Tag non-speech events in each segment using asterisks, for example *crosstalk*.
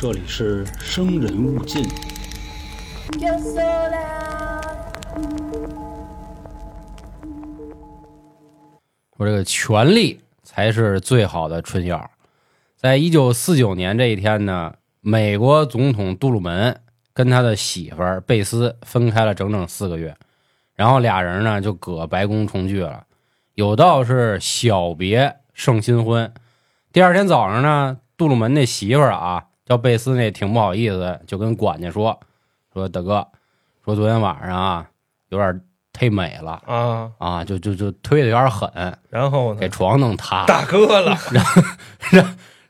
这里是生人勿近。Yo sola. 说这个权力才是最好的春药。在一九四九年这一天呢，美国总统杜鲁门跟他的媳妇贝斯分开了整整四个月，然后俩人呢就搁白宫重聚了，有道是小别胜新婚。第二天早上呢，杜鲁门那媳妇儿啊叫贝斯那挺不好意思，就跟管家说说大哥，说昨天晚上啊有点忒美了啊，啊，就就就推的有点狠，然后呢给？床弄塌了。大哥了，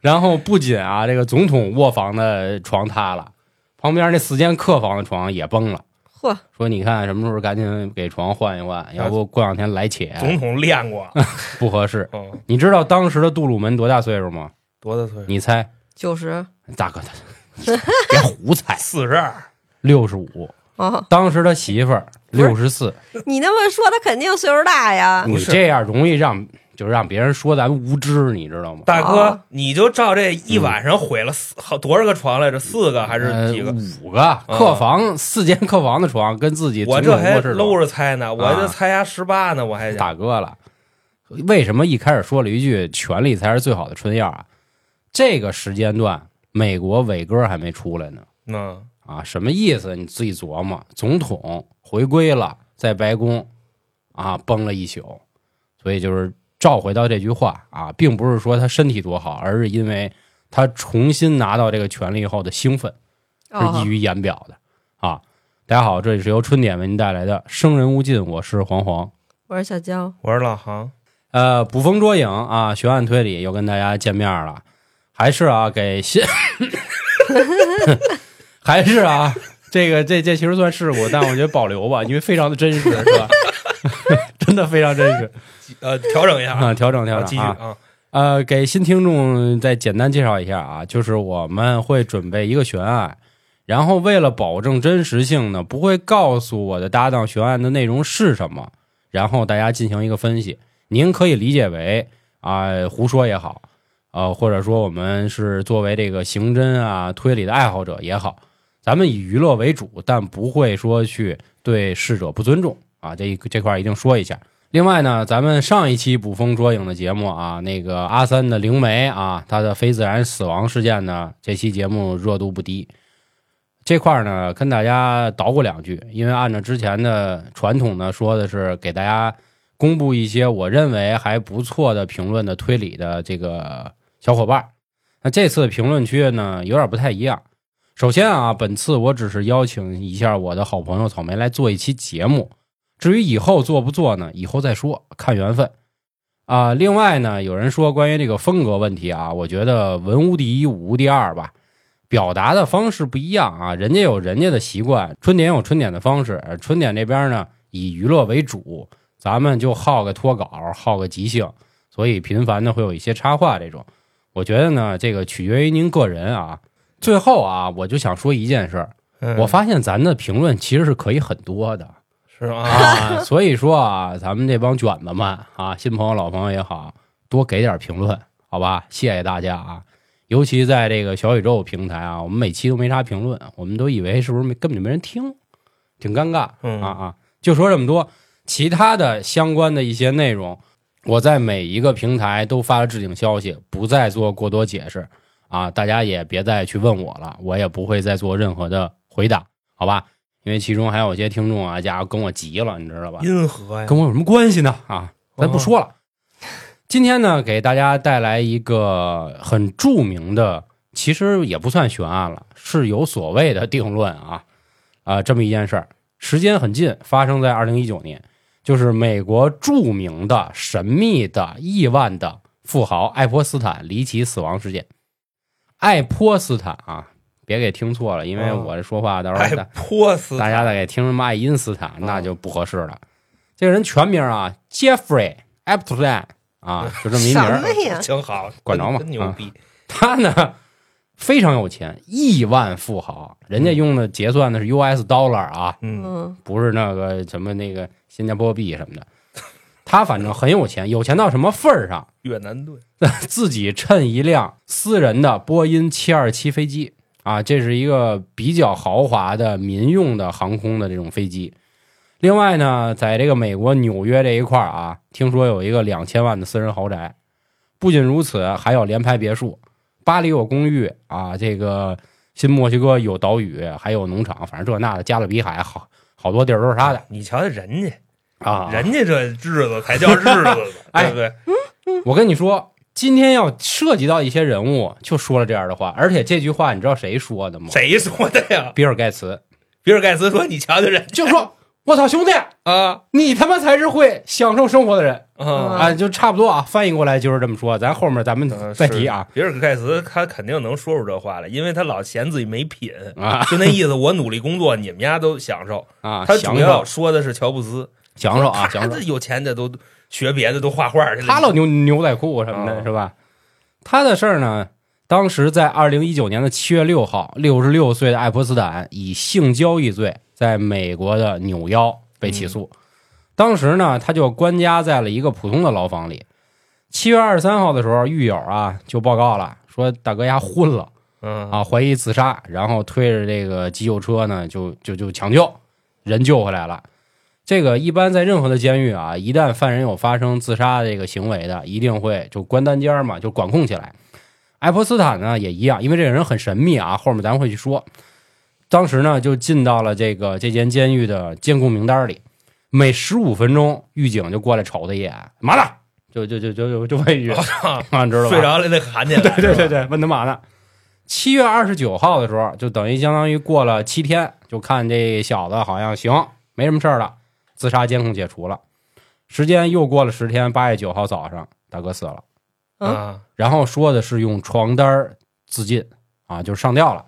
然后不仅啊，这个总统卧房的床塌了，旁边那四间客房的床也崩了。嚯，说你看什么时候赶紧给床换一换，要不过两天来且总统练过，*laughs* 不合适。嗯，你知道当时的杜鲁门多大岁数吗？多大岁数？你猜？九十大哥，别胡猜，四十二，六十五。哦！当时他媳妇儿六十四。你那么说，他肯定岁数大呀。你这样容易让就是让别人说咱们无知，你知道吗？大哥啊，你就照这一晚上毁了四好多少个床来着？四个还是几个？呃五个客房，四间客房的床跟自己我这还搂着猜呢，我这猜呀十八呢，我还大哥了。为什么一开始说了一句“权力才是最好的春药”啊？这个时间段，美国伟哥还没出来呢嗯，啊，什么意思？你自己琢磨。总统回归了，在白宫啊崩了一宿，所以就是召回到这句话啊，并不是说他身体多好，而是因为他重新拿到这个权力后的兴奋，是哦溢于言表的啊。大家好，这里是由春点为您带来的《生人勿近》，我是黄黄。我是小娇，我是老航，呃，捕风捉影啊，悬案推理又跟大家见面了，还是啊，给新，*laughs* 还是啊，这个这这其实算事故，但我觉得保留吧，因为非常的真实，是吧？*laughs* 真的非常真实 *laughs* 呃，调整一下啊！调整调整继，续啊，呃，给新听众再简单介绍一下啊，就是我们会准备一个悬案，然后为了保证真实性呢，不会告诉我的搭档悬案的内容是什么，然后大家进行一个分析。您可以理解为啊、胡说也好，呃，或者说我们是作为这个刑侦啊推理的爱好者也好，咱们以娱乐为主，但不会说去对逝者不尊重啊，这一这块儿一定说一下。另外呢，咱们上一期捕风捉影的节目啊，那个阿三的灵媒啊，他的非自然死亡事件呢，这期节目热度不低。这块儿呢，跟大家捣鼓两句，因为按照之前的传统呢，说的是给大家公布一些我认为还不错的评论的推理的这个小伙伴。那这次评论区呢，有点不太一样。首先啊，本次我只是邀请一下我的好朋友草莓来做一期节目，至于以后做不做呢，以后再说，看缘分。啊，另外呢，有人说关于这个风格问题啊，我觉得文无第一，武无第二吧，表达的方式不一样啊，人家有人家的习惯，春点有春点的方式，春点这边呢以娱乐为主，咱们就好个脱稿，好个即兴，所以频繁的会有一些插话这种。我觉得呢，这个取决于您个人啊。最后啊，我就想说一件事儿，嗯我发现咱的评论其实是可以很多的。是吗？啊，*laughs* 所以说啊，咱们这帮卷子们啊，新朋友老朋友也好，多给点评论，好吧？谢谢大家啊！尤其在这个小宇宙平台啊，我们每期都没啥评论，我们都以为是不是没根本就没人听，挺尴尬嗯啊啊！就说这么多，其他的相关的一些内容，我在每一个平台都发了置顶消息，不再做过多解释啊，大家也别再去问我了，我也不会再做任何的回答，好吧？因为其中还有一些听众啊，家伙跟我急了，你知道吧？因何呀，跟我有什么关系呢？啊，咱不哦说了。今天呢，给大家带来一个很著名的，其实也不算悬案了，是有所谓的定论啊啊、这么一件事儿，时间很近，发生在二零一九年，就是美国著名的神秘的亿万的富豪爱泼斯坦离奇死亡事件。爱泼斯坦啊，别给听错了，因为哦我这说话到时候爱大泼死大家再给听什么爱因斯坦，那就不合适了。这个人全名啊，Jeffrey Epstein 啊，就这么一名什儿么。呀？挺好，管着吗真牛逼，他呢非常有钱，亿万富豪，人家用的结算的是 US dollar 啊，嗯，嗯，不是那个什么那个新加坡币什么的。他反正很有钱，有钱到什么份儿上？越南盾，*laughs* 自己趁一辆私人的波音七二七飞机啊，这是一个比较豪华的民用的航空的这种飞机。另外呢，在这个美国纽约这一块儿啊，听说有一个两千万的私人豪宅。不仅如此，还有联排别墅，巴黎有公寓啊，这个新墨西哥有岛屿，还有农场，反正这那的，加勒比海好好多地儿都是他的你瞧瞧人家，啊。人家这日子才叫日子呢，*laughs* 哎对不对？我跟你说，今天要涉及到一些人物，就说了这样的话，而且这句话你知道谁说的吗？谁说的呀？比尔盖茨比尔盖茨说：“你瞧瞧人就说：“我操，兄弟，啊你他妈才是会享受生活的人啊啊！”就差不多啊，翻译过来就是这么说。咱后面咱们嗯再提啊是比尔盖茨他肯定能说出这话来，因为他老嫌自己没品，啊就那意思。我努力工作，你们家都享受。啊！他主要说的是乔布斯，享受啊，享受。有钱的都学别的，都画画去了。他老牛牛仔裤什么的，哦是吧？他的事儿呢，当时在二零一九年的七月六号，六十六岁的爱泼斯坦以性交易罪在美国的纽腰被起诉。当时呢，他就关押在了一个普通的牢房里。七月二十三号的时候，狱友啊就报告了，说大哥丫昏了嗯啊，怀疑自杀，然后推着这个急救车呢，就就就抢救，人救回来了。这个一般在任何的监狱啊，一旦犯人有发生自杀这个行为的，一定会就关单间嘛，就管控起来。爱泼斯坦呢也一样，因为这个人很神秘啊，后面咱们会去说。当时呢就进到了这个这间监狱的监控名单里，每十五分钟狱警就过来瞅他一眼，嘛呢？就就就就就就问一句，*laughs* 啊，知道吧？睡着了得喊起来。对对对，对，问他嘛呢？七月二十九号的时候，就等于相当于过了七天，就看这小子好像行，没什么事儿了，自杀监控解除了。时间又过了十天，八月九号早上，大哥死了。嗯啊，然后说的是用床单自尽啊，就是上吊了。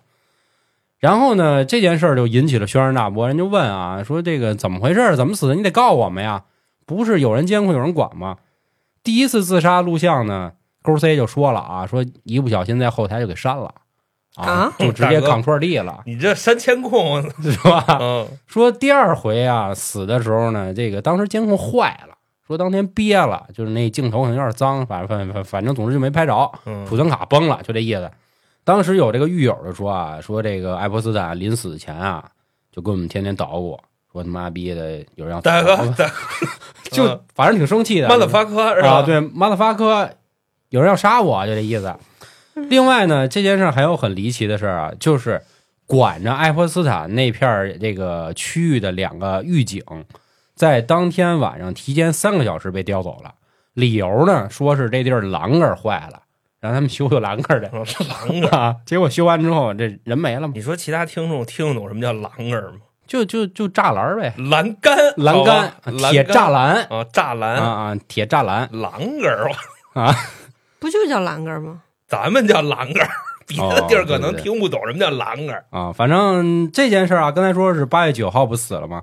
然后呢，这件事儿就引起了轩然大波，人就问啊，说这个怎么回事儿？怎么死的？你得告我们呀！不是有人监控，有人管吗？第一次自杀录像呢，勾 C 就说了啊，说一不小心在后台就给删了啊就直接 Ctrl D 了，*laughs* 你这删监控，是吧？*laughs* 嗯说第二回啊，死的时候呢，这个当时监控坏了，说当天憋了，就是那镜头可能有点脏，反正反反反正总之就没拍着。嗯储存卡崩了，就这意思。当时有这个狱友就说啊，说这个爱泼斯坦临死前啊，就跟我们天天捣鼓，说他妈逼的有人要大哥，大 *laughs* 就反正挺生气的。*laughs* 马特发科是吧？啊，，对，马特发科有人要杀我，就这意思。*laughs* 另外呢，这件事还有很离奇的事儿啊，就是管着爱泼斯坦那片儿这个区域的两个狱警，在当天晚上提前三个小时被调走了，理由呢说是这地儿栏杆坏了，让他们修修栏杆儿的。栏杆。*laughs* 啊，结果修完之后，这人没了嘛，你说其他听众听得懂什么叫栏杆吗？就就就栅栏儿呗，栏杆，栏杆、铁栅栏啊，栅栏，啊啊，铁栅栏栏杆儿，*laughs* 不就叫栏杆吗？咱们叫栏杆儿，别的地儿可能听不懂什么叫栏杆儿。啊，反正这件事儿啊，刚才说是八月九号不死了吗？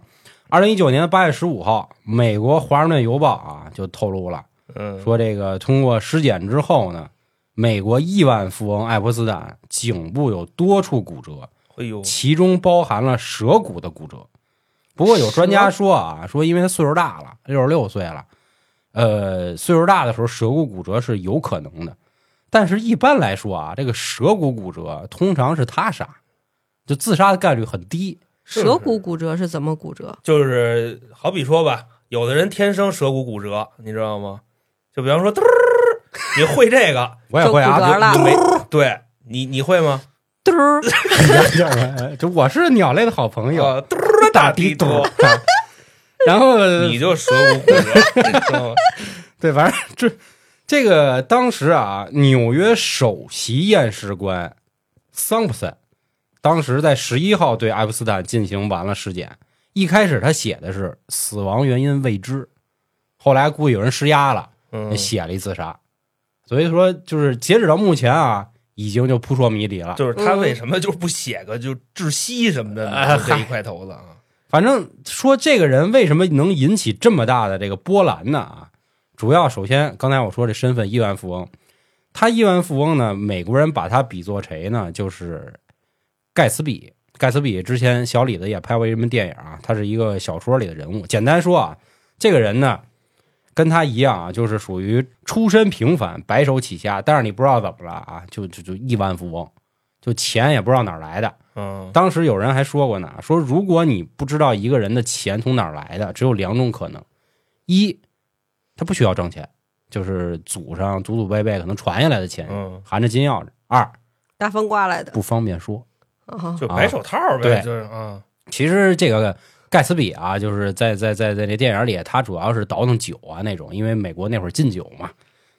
二零一九年八月十五号，美国《华盛顿邮报》啊就透露了，嗯，说这个通过尸检之后呢，美国亿万富翁爱泼斯坦颈部有多处骨折，哎呦，其中包含了舌骨的骨折。不过有专家说啊，说因为他岁数大了，六十六岁了，呃，岁数大的时候舌骨骨折是有可能的，但是一般来说啊，这个舌骨骨折通常是他杀，就自杀的概率很低。舌骨骨折是怎么骨折？就是好比说吧，有的人天生舌骨骨折，你知道吗？就比方说，嘟儿，你会这个，我也会啊，就骨折了你没对你你会吗？嘟儿，就就我是鸟类的好朋友，啊，嘟儿打地嘟多，然后你就舌骨骨？*laughs* 对，反正这这个当时啊，纽约首席验尸官桑普森，当时在十一号对爱泼斯坦进行完了尸检。一开始他写的是死亡原因未知，后来估计有人施压了，嗯，写了一自杀。所以说，就是截止到目前啊，已经就扑朔迷离了。就是他为什么就不写个就窒息什么的这一块头子啊，反正说这个人为什么能引起这么大的这个波澜呢？啊，主要首先刚才我说这身份亿万富翁，他亿万富翁呢，美国人把他比作谁呢？就是盖茨比。盖茨比之前小李子也拍过一门电影啊，他是一个小说里的人物。简单说啊，这个人呢跟他一样啊，就是属于出身平凡，白手起家，但是你不知道怎么了啊，就就就亿万富翁，就钱也不知道哪儿来的。嗯。当时有人还说过呢，说如果你不知道一个人的钱从哪儿来的，只有两种可能：一，他不需要挣钱，就是祖上祖祖辈辈可能传下来的钱，嗯，含着金钥匙；二，大风刮来的。不方便说。啊，就白手套呗，对。就是啊，其实这个盖茨比啊，就是在在在在那电影里，他主要是倒腾酒啊那种，因为美国那会儿禁酒嘛，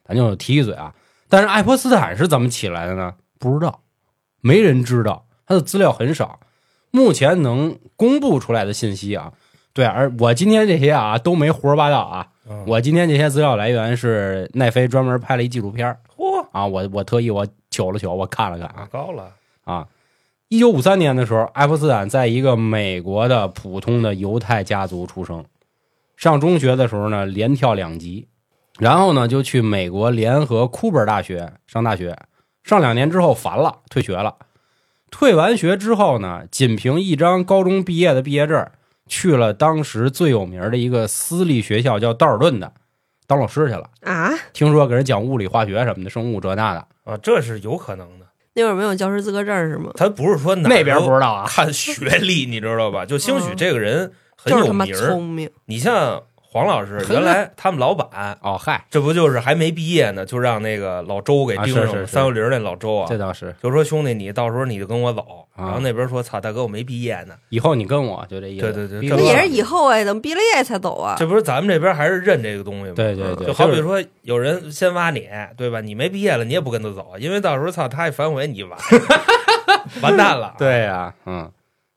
咱就提一嘴啊。但是爱泼斯坦是怎么起来的呢？不知道，没人知道，他的资料很少。目前能公布出来的信息啊，对，而我今天这些啊都没胡说八道啊，嗯我今天这些资料来源是奈飞专门拍了一纪录片儿嚯，啊，我我特意我瞅了瞅，我看了看啊，高了，啊，一九五三年的时候，爱泼斯坦在一个美国的普通的犹太家族出生。上中学的时候呢，连跳两级，然后呢就去美国联合库本大学上大学。上两年之后烦了，退学了。退完学之后呢，仅凭一张高中毕业的毕业证，去了当时最有名的一个私立学校，叫道尔顿的，当老师去了。啊，听说给人讲物理、化学什么的，生物这那的，啊，这是有可能的。那会儿没有教师资格证是吗？他不是说哪那边不知道啊。看学历，你知道吧？就兴许嗯这个人很有名儿。聪明，你像黄老师，原来他们老板哦，嗨，这不就是还没毕业呢，就让那个老周给盯上了，啊是是是三六零那老周啊，这倒是。就说兄弟，你到时候你就跟我走。啊然后那边说操，大哥我没毕业呢，以后你跟我就这意思。对对对这不逼我那也是以后哎，等毕了业才走啊。这不是咱们这边还是认这个东西吗？对对对，就好比说有人先挖你，对吧？你没毕业了，你也不跟他走，因为到时候操他一反悔，你完 *laughs* 完蛋了。对呀、嗯，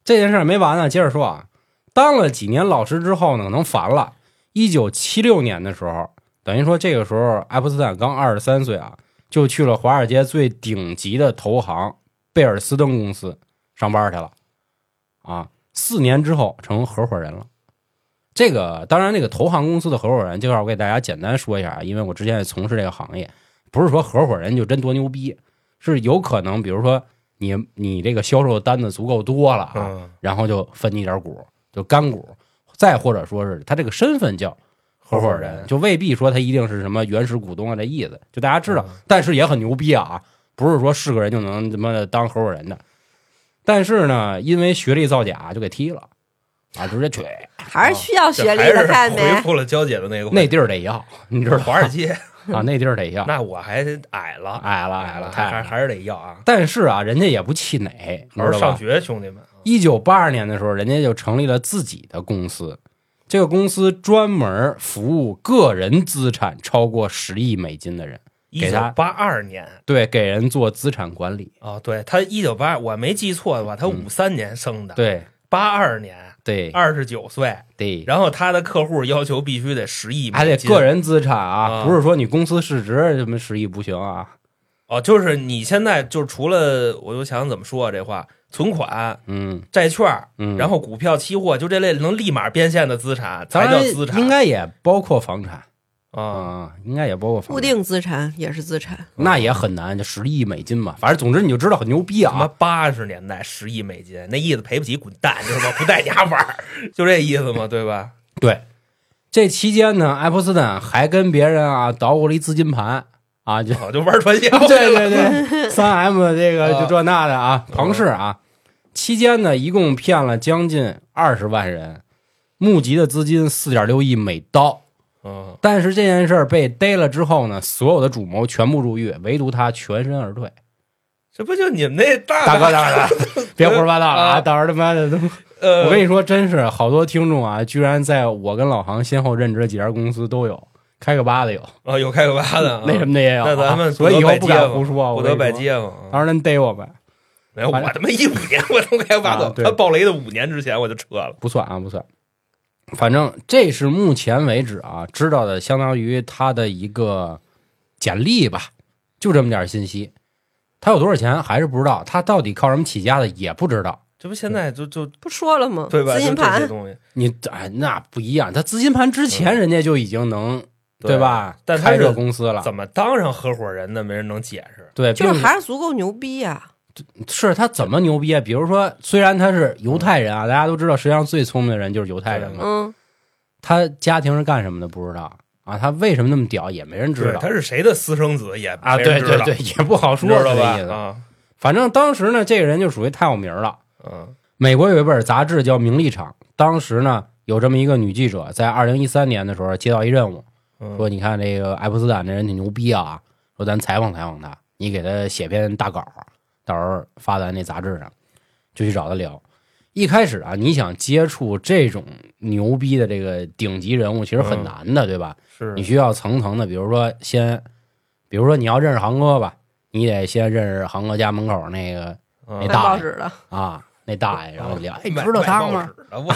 这件事儿没完呢，接着说啊，当了几年老师之后呢，可能烦了。一九七六年的时候，等于说这个时候爱泼斯坦刚二十三岁啊，就去了华尔街最顶级的投行贝尔斯登公司上班去了，啊，四年之后成合伙人了。这个当然，那个投行公司的合伙人，这块儿我给大家简单说一下啊，因为我之前也从事这个行业，不是说合伙人就真多牛逼，是有可能，比如说你你这个销售单子足够多了啊，嗯，然后就分你点股，就干股，再或者说是他这个身份叫合伙人，就未必说他一定是什么原始股东啊这意思，就大家知道，嗯。但是也很牛逼啊，不是说是个人就能他妈的当合伙人的。但是呢，因为学历造假就给踢了，啊，直接去还是需要学历的，这还是看没回？复了娇姐的那个那地儿得要，你知道华尔街，啊，那地儿得要，那我还矮了，矮了矮了，太矮了。还还还是得要啊。但是啊，人家也不气馁，你好好上？学，兄弟们。一九八二年的时候，人家就成立了自己的公司。这个公司专门服务个人资产超过十亿美金的人，一九八二年对，给人做资产管理。哦，对他一九八，我没记错的话，他五三年生的，嗯对八二年对二十九岁，对，然后他的客户要求必须得十亿还得个人资产啊，啊不是说你公司市值什么十亿不行啊。哦，就是你现在就是除了，我就想怎么说啊这话，存款、嗯债券，嗯，然后股票、期货，就这类能立马变现的资产才叫资产，应该也包括房产啊，啊，应该也包括。固定资产也是资产，那也很难，就十亿美金嘛。反正总之你就知道很牛逼他妈啊。八十年代十亿美金，那意思赔不起滚蛋，知道吗？不带你玩儿，*laughs* 就这意思嘛，对吧？对，这期间呢，爱泼斯坦还跟别人啊捣鼓了一资金盘啊，就哦，就玩传销，*laughs* 对对对，三 M 这个啊就这那的啊，庞氏啊，期间呢一共骗了将近二十万人，募集的资金四点六亿美刀。嗯，但是这件事儿被逮了之后呢，所有的主谋全部入狱，唯独他全身而退。这不就你们那大大哥，大哥，大 *laughs* 哥别胡说八道了啊！啊到时候他妈的都，*laughs* 呃，我跟你说，真是好多听众啊，居然在我跟老航先后任职的几家公司都有，开个八的有，啊，有开个八的啊，*laughs* 那什么的也有啊。那咱们所以以后不敢胡说，不得拜我跟你说街坊啊。到时候人逮我呗。没有，我他妈一五年我都开八的，啊对他爆雷的五年之前我就撤了。不算啊，不算。反正这是目前为止啊知道的，相当于他的一个简历吧，就这么点信息。他有多少钱还是不知道，他到底靠什么起家的也不知道。这不现在就就不说了吗？对吧？资金盘东西，你哎，那不一样，他资金盘之前人家就已经能、对吧？但他开这个公司了，怎么当上合伙人的，没人能解释。对，就是还是足够牛逼呀。是他怎么牛逼啊？比如说，虽然他是犹太人啊，大家都知道，实际上最聪明的人就是犹太人嘛。嗯，他家庭是干什么的不知道啊，他为什么那么屌也没人知，道他是谁的私生子也啊。对对对，也不好说你知道这意思？吧啊，反正当时呢，这个人就属于太有名了。嗯美国有一本杂志叫《名利场》，当时呢有这么一个女记者，在二零一三年的时候接到一任务，嗯，说你看这个爱泼斯坦这人挺牛逼啊，说咱采访采访他，你给他写篇大稿，到时候发在那杂志上，就去找他聊。一开始啊，你想接触这种牛逼的这个顶级人物，其实很嗯难的，对吧？是你需要层层的，比如说先，比如说你要认识航哥吧，你得先认识航哥家门口那个嗯那大爷报纸的，啊那大爷，然后聊，哎，你知道他吗？？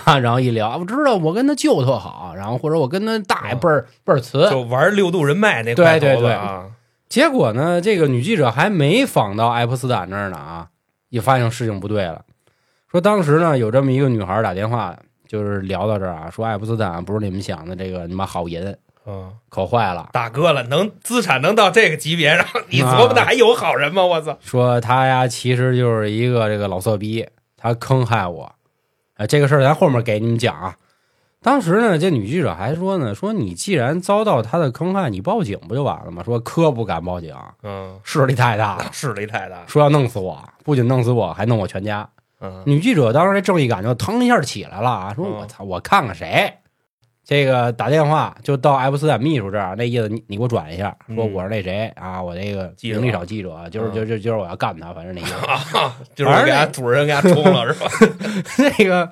啊，*laughs* 然后一聊，我知道，我跟他舅特好，然后或者我跟他大爷倍儿倍儿慈。就玩六度人脉那对块头对对子啊，结果呢，这个女记者还没访到爱泼斯坦那儿呢啊，也发现事情不对了。说当时呢，有这么一个女孩打电话，就是聊到这儿啊，说爱泼斯坦不是你们想的这个你妈好人，嗯，可坏了。大哥了，能资产能到这个级别然后，你琢磨的还有好人吗？我操！说他呀，其实就是一个这个老色逼，他坑害我。哎，这个事儿咱后面给你们讲啊。当时呢，这女记者还说呢，说你既然遭到他的坑害，你报警不就完了吗？说科不敢报警，嗯，势力太大了，*laughs* 势力太大。说要弄死我，不仅弄死我，还弄我全家。嗯女记者当时这正义感就腾一下起来了啊，说嗯我操，我看看谁。这个打电话就到爱泼斯坦秘书这儿，那意思你你给我转一下，说嗯我是那谁啊，我这个记者名利场记者，就是嗯就就就是我要干他，反正那意思。啊，*laughs* 就是给他主人给他冲了是吧？*laughs* 那个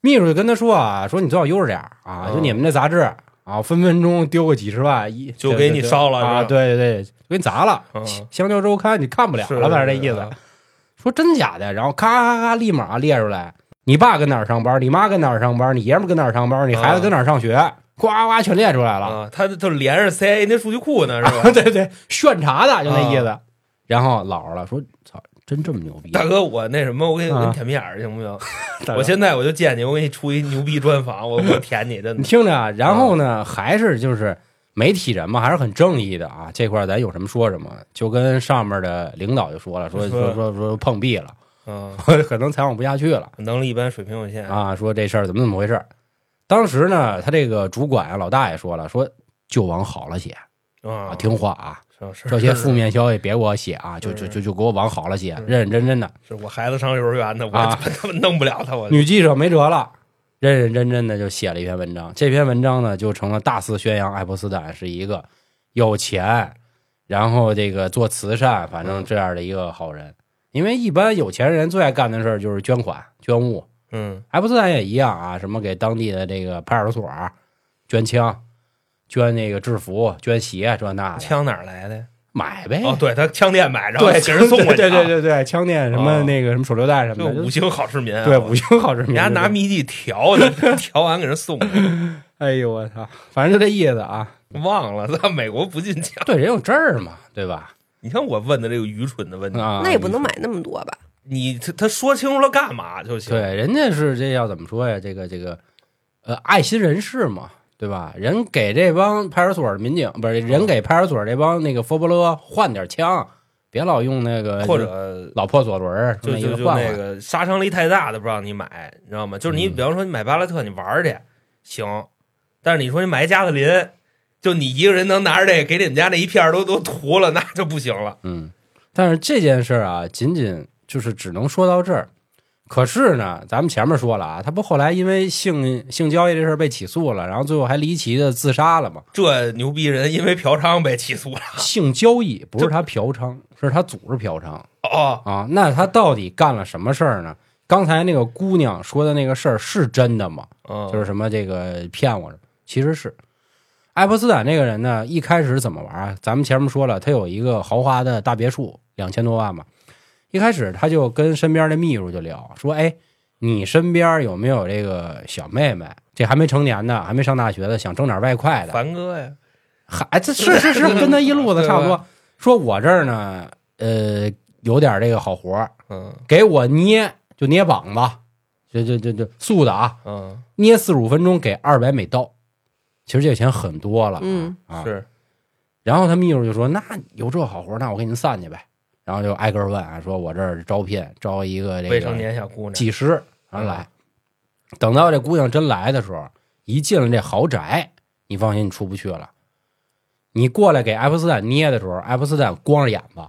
秘书就跟他说啊，说你最好悠着点啊，嗯就你们那杂志啊，分分钟丢个几十万，一就给你烧了啊，对对对，就给你砸了。嗯香蕉周刊你看不了是了，反正这意思。说真假的，然后咔咔咔立马列出来，你爸跟哪儿上班，你妈跟哪儿上班，你爷们跟哪儿上班，你孩子跟哪儿上学，呱呱全列出来了。啊，他就连着 CIA 那数据库呢是吧？*laughs* 对对，炫查的就那意思。啊然后老了，说操，真这么牛逼？大哥，我那什么，我给你舔屁眼儿行不行？*laughs* 我现在我就见你，我给你出一牛逼专访，我我舔你，真 *laughs* 你。听着啊，然后呢，还是就是媒体人嘛，还是很正义的啊。这块儿咱有什么说什么，就跟上面的领导就说了，说说说说碰壁了，嗯，*laughs* 可能采访不下去了能力一般，水平有限。啊。说这事儿怎么怎么回事？当时呢，他这个主管啊，老大爷说了，说就往好了写啊，啊，听话啊，这些负面消息别给我写啊，就就就就给我往好了写，认认真真的。是我孩子上幼儿园呢，我啊 *laughs* 他妈弄不了他，我女记者没辙了，认认真真的就写了一篇文章。这篇文章呢，就成了大肆宣扬爱泼斯坦是一个有钱，然后这个做慈善，反正这样的一个好人。因为一般有钱人最爱干的事儿就是捐款、捐物。嗯爱泼斯坦也一样啊，什么给当地的这个派出所捐枪、捐那个制服、捐鞋，这那的，枪哪儿来的？买呗。哦，对他枪店买着，对，给人送过去，对对，对对，枪店什么哦那个什么手榴弹什么的，就五星好市民啊，对五星好市民。人家拿密地调的，调完给人送过去，*laughs* 哎呦我操，反正就这意思啊。忘了，在美国不进枪。对，人有证儿嘛，对吧？你看我问的这个愚蠢的问题，啊，那也不能买那么多吧？你他他说清楚了干嘛就行。对，人家是这要怎么说呀？这个这个，呃，爱心人士嘛，对吧？人给这帮派出所的民警，不是人给派出所这帮那个佛伯勒换点枪，别老用那个或者老破左轮儿，就那就就那个杀伤力太大的不让你买，你知道吗？就是你嗯比方说你买巴拉特，你玩儿去行，但是你说你买加特林，就你一个人能拿着这个给你们家那一片儿都都涂了，那就不行了。嗯，但是这件事儿啊，仅仅就是只能说到这儿。可是呢，咱们前面说了啊，他不后来因为性性交易这事儿被起诉了，然后最后还离奇的自杀了吗？这牛逼人因为嫖娼被起诉了性交易不是他嫖娼，是他组织嫖娼哦，啊。那他到底干了什么事儿呢？刚才那个姑娘说的那个事儿是真的吗？嗯，就是什么这个骗我，其实是爱泼斯坦这个人呢，一开始怎么玩啊？咱们前面说了，他有一个豪华的大别墅，两千多万嘛。一开始他就跟身边的秘书就聊说：“哎，你身边有没有这个小妹妹？这还没成年呢，还没上大学的，想挣点外快的？凡哥呀，孩子是是是，跟他一路子差不多。说我这儿呢，呃，有点这个好活儿嗯给我捏，就捏膀子，就就就就素的啊，嗯，捏四十五分钟给二百美刀，其实这个钱很多了，嗯啊。是然后他秘书就说：“那有这好活，那我给您散去呗。”然后就挨个问啊，说我这儿招聘招一个这未成个年小姑娘，技师，然后来。等到这姑娘真来的时候，一进了这豪宅，你放心，你出不去了。你过来给爱泼斯坦捏的时候，爱泼斯坦光着眼子，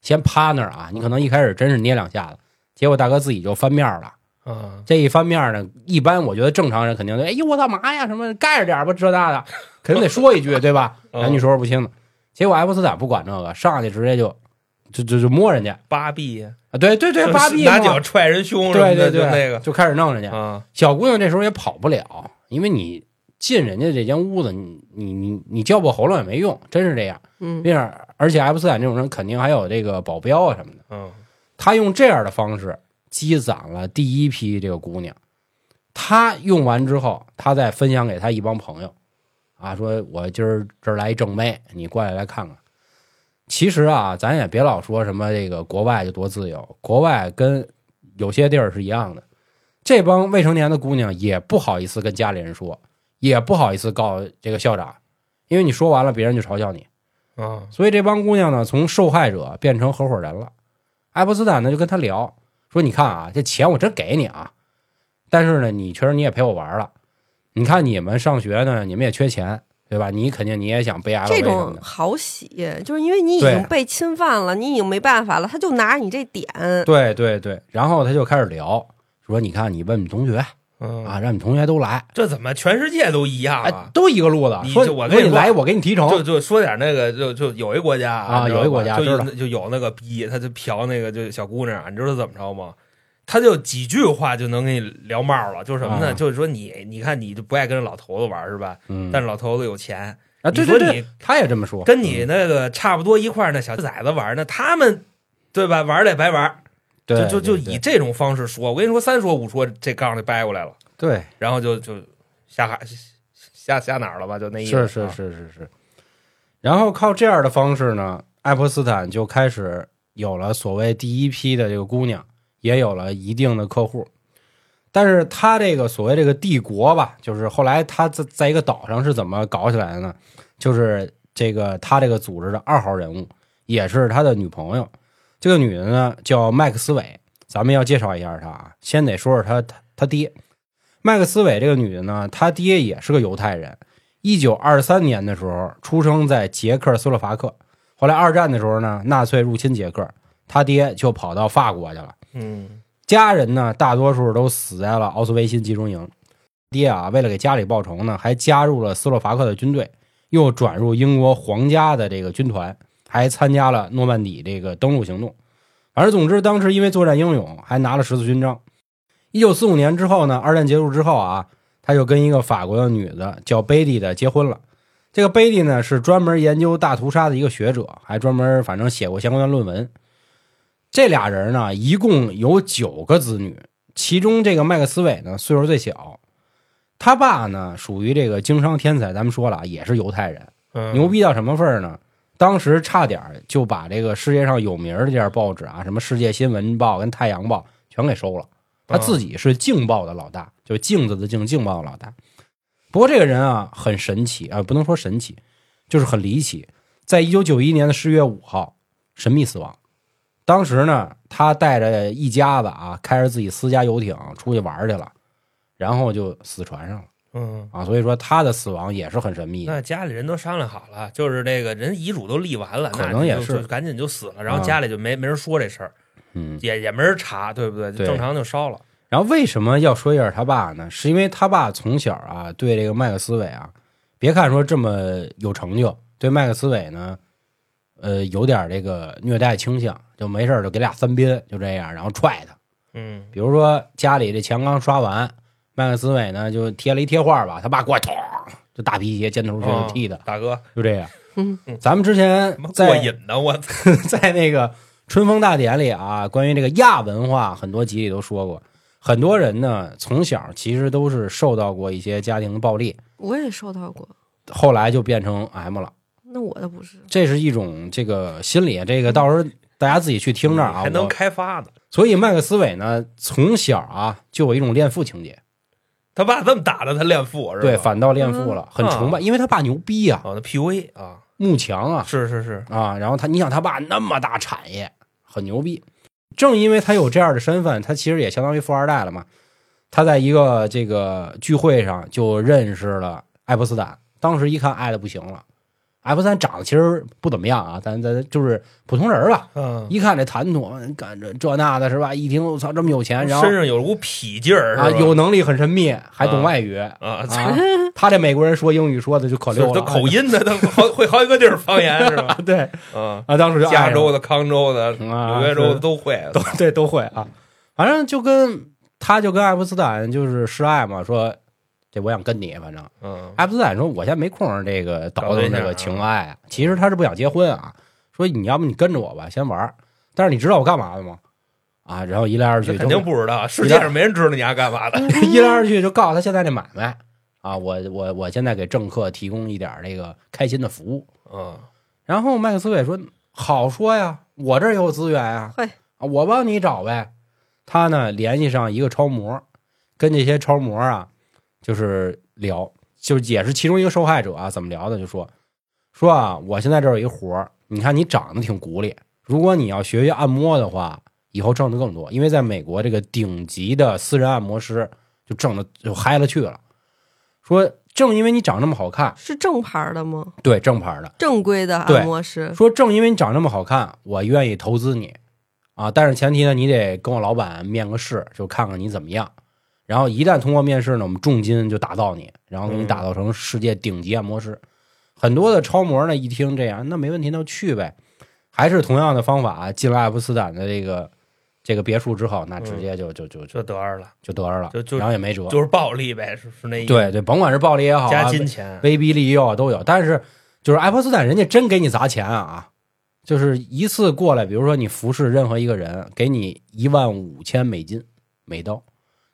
先趴那儿啊，你可能一开始真是捏两下子，结果大哥自己就翻面了。嗯，这一翻面呢，一般我觉得正常人肯定就哎呦我操嘛呀？什么盖着点吧，这那的，*laughs* 肯定得说一句，对吧？*laughs* 嗯男女授受不清的。结果爱泼斯坦不管这个，上去直接就就就就摸人家八臂，啊，对对对，八臂拿脚踹人胸对对对，就那个就开始弄人家。啊，小姑娘这时候也跑不了，因为你进人家这间屋子，你你你你叫破喉咙也没用，真是这样。嗯这样，而且爱泼斯坦这种人肯定还有这个保镖啊什么的。嗯他用这样的方式积攒了第一批这个姑娘，他用完之后，他再分享给他一帮朋友，啊，说我今儿这儿来一正妹，你过来来看看。其实啊，咱也别老说什么这个国外就多自由，国外跟有些地儿是一样的。这帮未成年的姑娘也不好意思跟家里人说，也不好意思告这个校长，因为你说完了，别人就嘲笑你。啊，所以这帮姑娘呢，从受害者变成合伙人了。爱泼斯坦呢就跟他聊说：“你看啊，这钱我真给你啊，但是呢，你确实你也陪我玩了。你看你们上学呢，你们也缺钱，对吧？你肯定你也想被 LV 这。种好洗，就是因为你已经被侵犯了，你已经没办法了，他就拿着你这点，对对对，然后他就开始聊，说：你看你问你同学嗯啊，让你同学都来，这怎么全世界都一样哎啊，？都一个路子。你说就我跟你来，我给你提成。就就说点那个，就就有一国家啊有一国家就有就有那个逼，他就嫖那个就小姑娘，你知道怎么着吗？他就几句话就能给你聊冒了，就是什么呢？啊就是说你你看你就不爱跟老头子玩是吧？嗯，但是老头子有钱，啊，对你说对对你，他也这么说，跟你那个差不多一块儿那小崽子玩，那他们对吧？玩儿的也白玩儿，对就就就以这种方式说。我跟你说，三说五说，这杠就掰过来了，对。然后就就下海下下哪儿了吧？就那意思。是是是是是。然后靠这样的方式呢，爱泼斯坦就开始有了所谓第一批的这个姑娘，也有了一定的客户。但是他这个所谓这个帝国吧，就是后来他在在一个岛上是怎么搞起来的呢？就是这个他这个组织的二号人物，也是他的女朋友。这个女的呢叫麦克斯韦，咱们要介绍一下她啊。先得说说她她她爹，麦克斯韦这个女的呢，她爹也是个犹太人，一九二三年的时候出生在捷克斯洛伐克，后来二战的时候呢，纳粹入侵捷克，他爹就跑到法国去了。嗯家人呢，大多数都死在了奥斯维辛集中营。爹啊，为了给家里报仇呢，还加入了斯洛伐克的军队，又转入英国皇家的这个军团，还参加了诺曼底这个登陆行动。反正总之，当时因为作战英勇，还拿了十字勋章。一九四五年之后呢，二战结束之后啊，他就跟一个法国的女的叫贝蒂的结婚了。这个贝蒂呢是专门研究大屠杀的一个学者，还专门反正写过相关的论文。这俩人呢，一共有九个子女，其中这个麦克斯韦呢岁数最小，他爸呢属于这个经商天才，咱们说了啊也是犹太人，嗯，牛逼到什么份儿呢？当时差点就把这个世界上有名的这点报纸啊，什么《世界新闻报》跟《太阳报》全给收了。他自己是《镜报》的老大，就是镜子的镜，《镜报》的老大。不过这个人啊，很神奇啊，不能说神奇，就是很离奇。在一九九一年的十月五号，神秘死亡。当时呢，他带着一家子啊，开着自己私家游艇出去玩去了，然后就死船上了嗯，啊。所以说他的死亡也是很神秘的。那家里人都商量好了，就是这个人遗嘱都立完了，可能也是就赶紧就死了，然后啊家里就没没人说这事儿，嗯，也也没人查，对不对？就对正常就烧了。然后为什么要说一下他爸呢？是因为他爸从小啊对这个麦克斯韦啊，别看说这么有成就，对麦克斯韦呢，呃，有点这个虐待倾向，就没事儿就给俩三鞭，就这样，然后踹他。嗯比如说家里这墙刚刷完，麦克斯韦呢就贴了一贴画吧，他爸过来，哐就大皮鞋尖头靴就踢他，大哥，就这样。嗯，咱们之前在过瘾呢，我！*laughs* 在那个春风大典里啊，关于这个亚文化，很多集里都说过，很多人呢从小其实都是受到过一些家庭的暴力，我也受到过，后来就变成 M 了。那我的不是，这是一种这个心理，这个到时候大家自己去听着啊。还能开发的。所以麦克斯韦呢，从小啊就有一种恋父情节，他爸这么打的，他恋父是吧？对，反倒恋父了，很崇拜，因为他爸牛逼呀、哦，那 PUA 啊，慕强啊，是是是，啊，然后他，你想他爸那么大产业，很牛逼。正因为他有这样的身份，他其实也相当于富二代了嘛。他在一个这个聚会上就认识了爱泼斯坦，当时一看爱的不行了。艾弗森长得其实不怎么样啊，咱咱就是普通人儿吧。嗯，一看这谈吐，干这这那的是吧？一听我操，这么有钱，然后身上有股痞劲儿，有能力很神秘，还懂外语啊，啊。他这美国人说英语说的就可溜了，这口音的，他好会好几个地儿方言是吧？*laughs* 啊。对嗯，啊，当时就爱上了加州的、康州的、啊纽约州的都会，*laughs* 都对都会啊。反正就跟他就跟爱因斯坦就是示爱嘛，说这我想跟你，反正嗯爱因斯坦说我现在没空儿这个倒腾这个情爱啊，其实他是不想结婚啊，说你要不你跟着我吧，先玩儿。但是你知道我干嘛的吗？啊，然后一来二去肯定不知道，世界上没人知道你丫干嘛的。*laughs* 一来二去就告诉他现在这买卖啊，我我我现在给政客提供一点这个开心的服务。嗯然后麦克斯韦说：“好说呀，我这儿有资源啊，我帮你找呗。”他呢联系上一个超模，跟这些超模啊，就是聊，就是也是其中一个受害者啊，怎么聊的？就说说啊，我现在这儿有一活儿，你看你长得挺骨力，如果你要学学按摩的话，以后挣的更多，因为在美国这个顶级的私人按摩师就挣的就嗨了去了。说正因为你长这么好看，是正牌的吗？对正牌的。正规的按摩师，说正因为你长这么好看，我愿意投资你啊，但是前提呢，你得跟我老板面个试，就看看你怎么样。然后一旦通过面试呢，我们重金就打造你，然后给你打造成世界顶级按摩师。很多的超模呢，一听这样，那没问题，那就去呗。还是同样的方法，进了爱普斯坦的这个这个别墅之后，那直接就就就就就得着了，就得着了，就就然后也没辙。就是暴力呗，是是那意思。对对，甭管是暴力也好啊，加金钱，威逼利诱啊都有。但是就是爱泼斯坦人家真给你砸钱啊，就是一次过来，比如说你服侍任何一个人，给你一万五千美金美刀，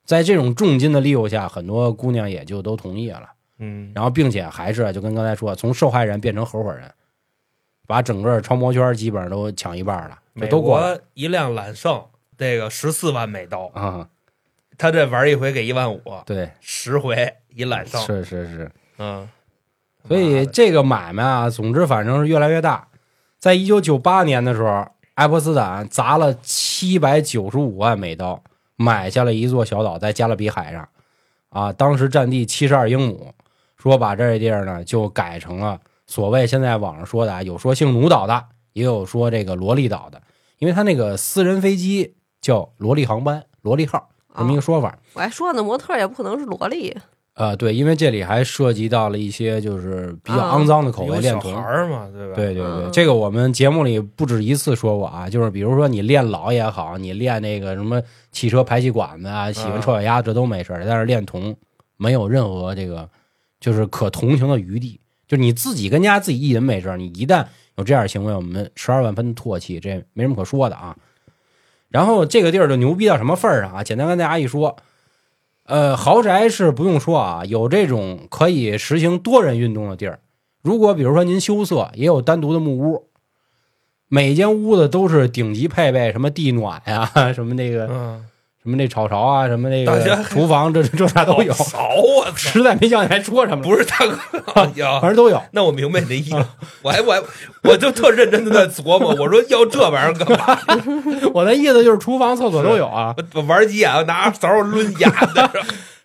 在这种重金的利诱下，很多姑娘也就都同意了。嗯，然后并且还是就跟刚才说，从受害人变成合伙人，把整个超模圈基本上都抢一半了，就美国一辆揽胜，这个十四万美刀，啊、他这玩一回给一万五，对，十回一揽胜，是是是。嗯，所以这个买卖啊，总之反正是越来越大。在一九九八年的时候，爱泼斯坦砸了七百九十五万美刀，买下了一座小岛，在加勒比海上，啊，当时占地七十二英亩。说把这地儿呢就改成了所谓现在网上说的啊，有说姓努岛的，也有说这个萝莉岛的，因为他那个私人飞机叫萝莉航班、萝莉号这么一个说法。我还说呢，模特也不可能是萝莉，呃，对，因为这里还涉及到了一些就是比较啊肮脏的口味有小恋童。孩儿嘛，对吧？对对对，嗯这个我们节目里不止一次说过啊，就是比如说你练老也好，你练那个什么汽车排气管子啊、喜欢臭脚丫，这都没事儿但是练童没有任何这个就是可同情的余地，就是你自己跟家自己一人没事儿你一旦有这样的行为，我们十二万分唾弃，这没什么可说的啊。然后这个地儿就牛逼到什么份儿上啊？简单跟大家一说，呃，豪宅是不用说啊，有这种可以实行多人运动的地儿。如果比如说您羞涩，也有单独的木屋，每间屋子都是顶级配备，什么地暖呀、什么那个，什么那炒勺啊，什么那个厨房，这这啥都有。少我操，实在没想起来说什么，不是大哥 *laughs* 反，正都有。那我明白你的意思，我还我还我就特认真的在琢磨，*laughs* 我说要这玩意儿干嘛？*laughs* 我的意思就是厨房、厕所都有啊。玩急眼，我拿着勺抡眼的，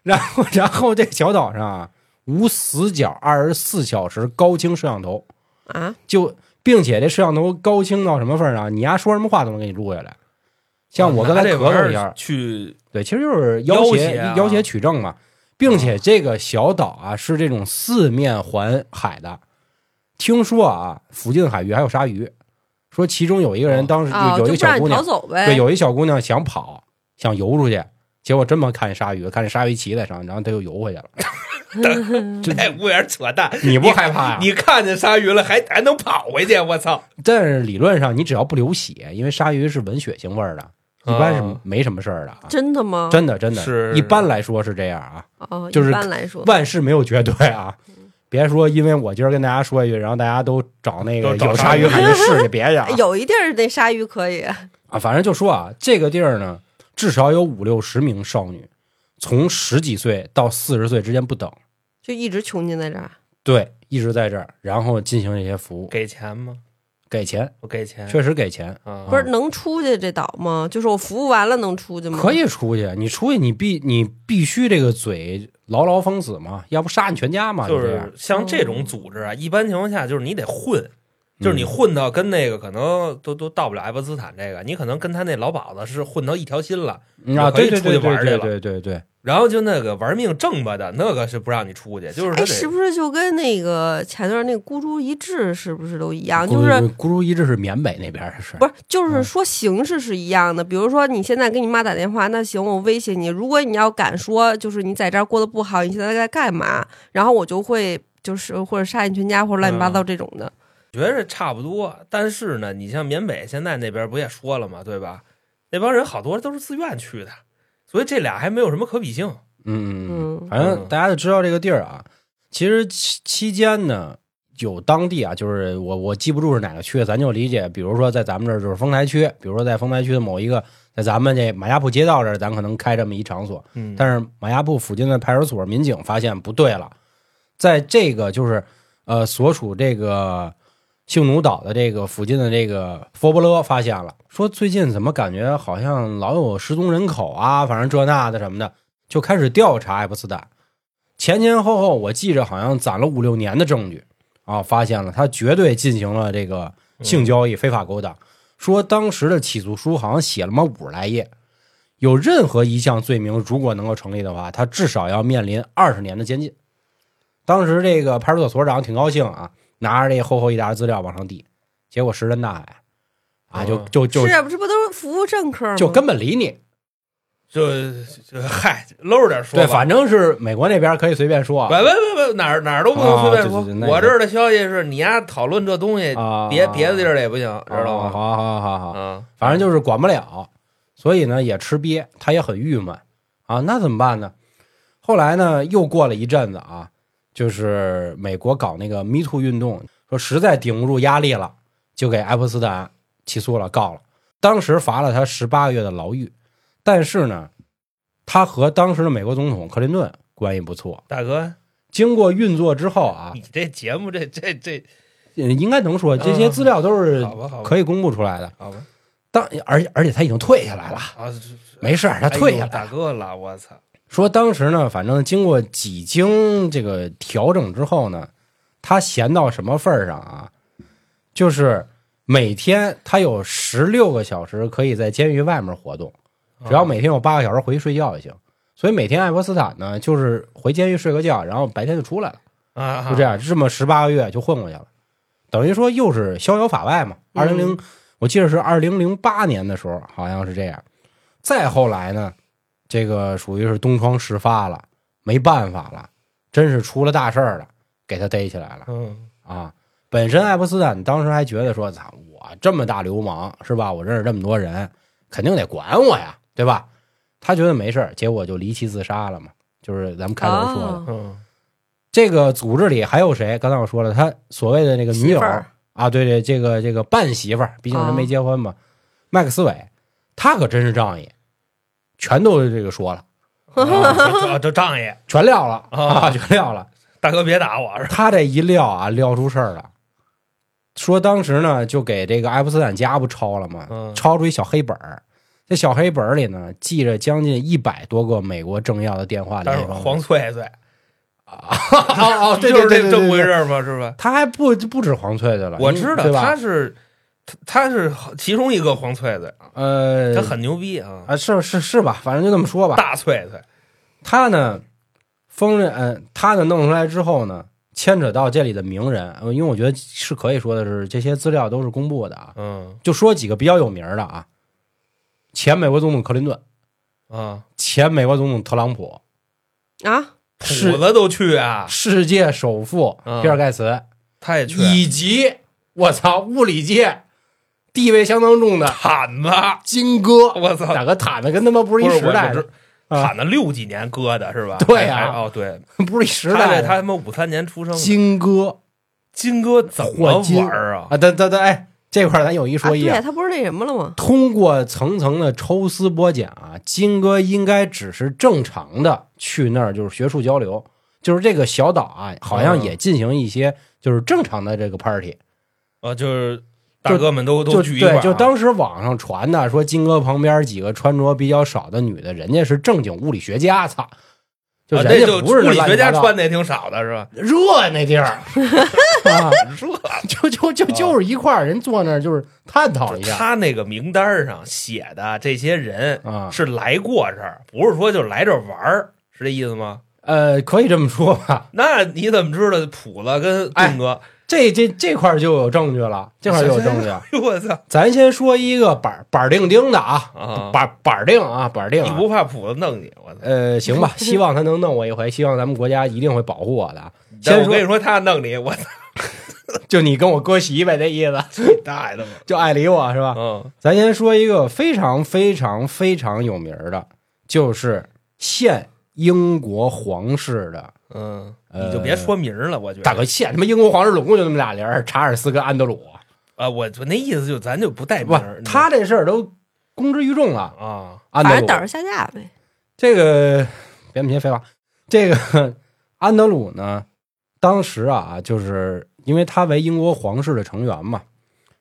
然后，然后这小岛上啊，无死角，二十四小时高清摄像头，啊，就并且这摄像头高清到什么份儿上？你丫说什么话都能给你录下来。像我刚才这咳嗽一下，去对，其实就是要挟要挟取证嘛，并且这个小岛啊是这种四面环海的。听说啊，附近海域还有鲨鱼，说其中有一个人哦当时啊，有有一就不让你逃小姑娘，对，有一小姑娘想跑，想游出去，结果真没看见鲨鱼，看见鲨鱼骑在上，然后她又游回去了。*laughs* 这哎，有点扯淡。你不害怕呀？你看见鲨鱼了，还还能跑回去？我操！但是理论上你只要不流血，因为鲨鱼是闻血腥味儿的，一般是啊没什么事儿的啊。真的吗？真的真的，是一般来说是这样啊。哦，就是一般来说，万事没有绝对啊。别说因为我今儿跟大家说一句，然后大家都找那个找有鲨鱼海去试去，别去啊！*laughs* 有一地儿那鲨鱼可以，啊，反正就说啊，这个地儿呢，至少有五六十名少女，从十几岁到四十岁之间不等，就一直囚禁在这儿。对，一直在这儿，然后进行这些服务，给钱吗？给钱，我给钱。确实给钱，啊，不是能出去这岛吗？就是我服务完了能出去吗？可以出去。你出去，你必你必须这个嘴牢牢封死嘛，要不杀你全家嘛，就是像这种组织啊，一般情况下就是你得混，就是你嗯混到跟那个可能都都到不了爱泼斯坦这个，你可能跟他那老鸨子是混到一条心了，嗯啊，可以出对对对对对去玩去了对对对，然后就那个玩命挣吧的那个是不让你出去，就是他哎，得是不是就跟那个前段那个孤注一掷是不是都一样？就咕是孤注一掷是缅北那边的事，不是，就嗯是说形式是一样的。比如说你现在给你妈打电话，那行，我威胁你，如果你要敢说，就是你在这儿过得不好，你现在在干嘛，然后我就会就是或者杀你全家或者乱七八糟这种的。觉得差不多，但是呢，你像缅北现在那边不也说了嘛，对吧？那帮人好多都是自愿去的，所以这俩还没有什么可比性。嗯嗯反正大家都知道这个地儿啊。其实期期间呢，有当地啊，就是我我记不住是哪个区，咱就理解，比如说在咱们这儿就是丰台区，比如说在丰台区的某一个，在咱们这马家铺街道这儿，咱可能开这么一场所，嗯但是马家铺附近的派出所民警发现不对了，在这个就是呃所属这个性奴岛的这个附近的这个佛伯勒发现了，说最近怎么感觉好像老有失踪人口啊，反正这那的什么的，就开始调查爱泼斯坦。前前后后我记着好像攒了五六年的证据啊，发现了他绝对进行了这个性交易、非法勾当。说当时的起诉书好像写了么五十来页，有任何一项罪名如果能够成立的话，他至少要面临二十年的监禁。当时这个派出所所长挺高兴啊，拿着这厚厚一沓资料往上递，结果石沉大海，啊，就哦就就是这不都是服务政客吗？就根本理你。就就嗨，搂着点说。对，反正是美国那边可以随便说啊别别别别，哪儿哪儿都不能随便说。我这儿的消息是你丫讨论这东西，啊，别别的地儿的也不行，知道吗？哦好好好好，嗯，反正就是管不了，所以呢也吃瘪，他也很郁闷啊。那怎么办呢？后来呢，又过了一阵子啊，就是美国搞那个 Me Too 运动，说实在顶不住压力了，就给爱泼斯坦起诉了，告了。当时罚了他十八个月的牢狱，但是呢，他和当时的美国总统克林顿关系不错。大哥，经过运作之后啊，你这节目这这这，嗯应该能说这些资料都是可以公布出来的。好吧当而且而且他已经退下来了，啊，没事儿，他退下来了。大哥了，我操！说当时呢，反正经过几经这个调整之后呢，他闲到什么份儿上啊？就是每天他有十六个小时可以在监狱外面活动，只要每天有八个小时回去睡觉就行。所以每天爱泼斯坦呢，就是回监狱睡个觉，然后白天就出来了，啊，就这样，这么十八个月就混过去了，等于说又是逍遥法外嘛。二零零，我记得是二零零八年的时候，好像是这样。再后来呢，这个属于是东窗事发了，没办法了，真是出了大事儿了，给他逮起来了嗯啊！本身爱泼斯坦当时还觉得说：“操，我这么大流氓是吧？我认识这么多人，肯定得管我呀，对吧？”他觉得没事儿，结果就离奇自杀了嘛，就是咱们开头说的。哦嗯这个组织里还有谁？刚才我说了，他所谓的那个女友啊，对对，这个这个半媳妇儿，毕竟人没结婚嘛。麦克斯韦，他可真是仗义，全都这个说了，*laughs* 啊这这仗义，全撂了啊啊，全撂了。大哥别打我？他这一撂啊，撂出事儿了。说当时呢，就给这个爱泼斯坦家不抄了吗？嗯抄出一小黑本儿，这小黑本儿里呢，记着将近一百多个美国政要的电话但是联系方式。黄翠翠，*laughs* 哦哦，对就是对对对这这么回对事儿吗？是吧？他还不不止黄翠翠了，我知道？他是他他是其中一个黄翠翠，呃，他很牛逼啊，啊，是是是吧？反正就这么说吧。大翠翠，他呢，封认，嗯，他呢弄出来之后呢，牵扯到这里的名人，呃因为我觉得是可以说的是，这些资料都是公布的啊。嗯。就说几个比较有名的啊，前美国总统克林顿，啊，前美国总统特朗普，啊，世土子都去啊，世界首富嗯。比尔盖茨，他也去。以及我操物理界地位相当重的毯子，金哥，我操，哪个毯子跟他妈不是一时代。毯子六几年割的是吧？对呀哦对，不是一时代。的。他他妈五三年出生的，金哥。金哥怎么玩啊？啊，等等等，哎，这块咱有一说一啊。对，他不是那什么了吗？通过层层的抽丝剥茧啊，金哥应该只是正常的去那儿就是学术交流，就是这个小岛啊，好像也进行一些就是正常的这个 party，、啊，就是大哥们都都聚一块儿啊，对，就当时网上传的说金哥旁边几个穿着比较少的女的，人家是正经物理学家，操，就啊人家不是物理学家穿的也挺少的是吧？热那地儿 *laughs* 啊，热。就就就就是一块儿人坐那儿就是探讨一下他那个名单上写的这些人啊，是来过这儿，不是说就来这儿玩儿，是这意思吗？呃，可以这么说吧。*laughs* 那你怎么知道普子跟哎盾哥？这这这块就有证据了，这块就有证据。哎呦我操咱先说一个板板儿钉钉的啊，啊！板板儿钉啊，板儿钉啊。你不怕普子弄你？我操！呃，行吧，*laughs* 希望他能弄我一回，希望咱们国家一定会保护我的啊。先说但我跟你说，他弄你，我操！*laughs* 就你跟我哥媳呗，这意思，大爷的嘛！就爱理我是吧？嗯，咱先说一个非常非常非常有名儿的，就是现英国皇室的嗯，呃你就别说名了，我觉得大哥，现他妈英国皇室总共就那么俩人，查尔斯跟安德鲁。啊，我我那意思就咱就不带不名，，他这事儿都公之于众了。啊，安德鲁反正等着下架呗。这个别那么些废话，这个 *laughs* 安德鲁呢，当时啊，就是因为他为英国皇室的成员嘛，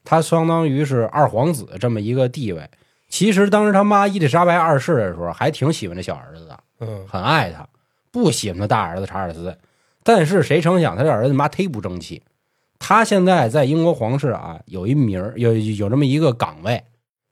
他相当于是二皇子这么一个地位。其实当时他妈伊丽莎白二世的时候，还挺喜欢这小儿子的，嗯。很爱他，不喜欢他大儿子查尔斯。但是谁成想他这儿子妈忒不争气，他现在在英国皇室啊有一名儿有有这么一个岗位，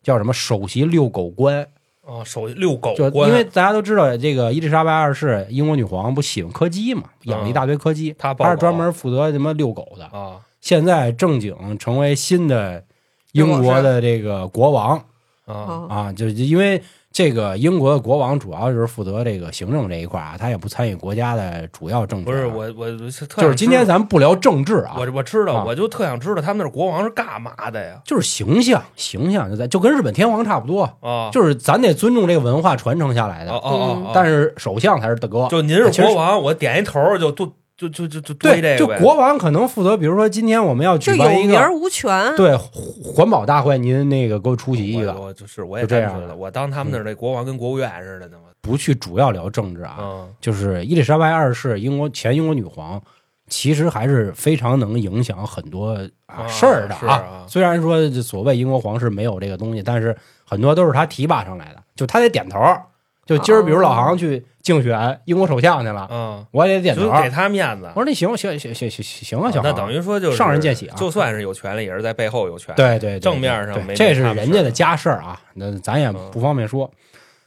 叫什么首席遛狗官。啊，首遛狗就官，因为大家都知道，这个伊丽莎白二世英国女皇不喜欢柯基嘛，养了一大堆柯基，她抱狗她是专门负责什么遛狗的。啊，现在正经成为新的英国的这个国王。啊。啊，就因为这个英国的国王主要就是负责这个行政这一块啊，他也不参与国家的主要政治、不是，我我就是今天咱们不聊政治啊，我我知道，啊。我就特想知道他们那国王是干嘛的呀？就是形象，形象就在就跟日本天皇差不多，啊，就是咱得尊重这个文化传承下来的。哦哦哦，但是首相才是大哥，就您是国王，我点一头就就就就就就对，就这个呗。国王可能负责，比如说今天我们要举办一有名儿个无权。对环保大会，您那个给我出席一个，我就是我也这样干出来了，我当他们那儿那国王跟国务院似的不去主要聊政治啊，嗯。就是伊丽莎白二世，英国前英国女皇，其实还是非常能影响很多啊啊事儿的是啊。虽然说所谓英国皇室没有这个东西，但是很多都是他提拔上来的，就他得点头儿。就今儿，比如老航去竞选英国首相去了，嗯，我也得点头。给他面子我。说那行行行行行行啊，小那等于说就是上人见喜啊就算是有权利，也是在背后有权。对对，对正面上没这是人家的家事儿啊，那咱也不方便说。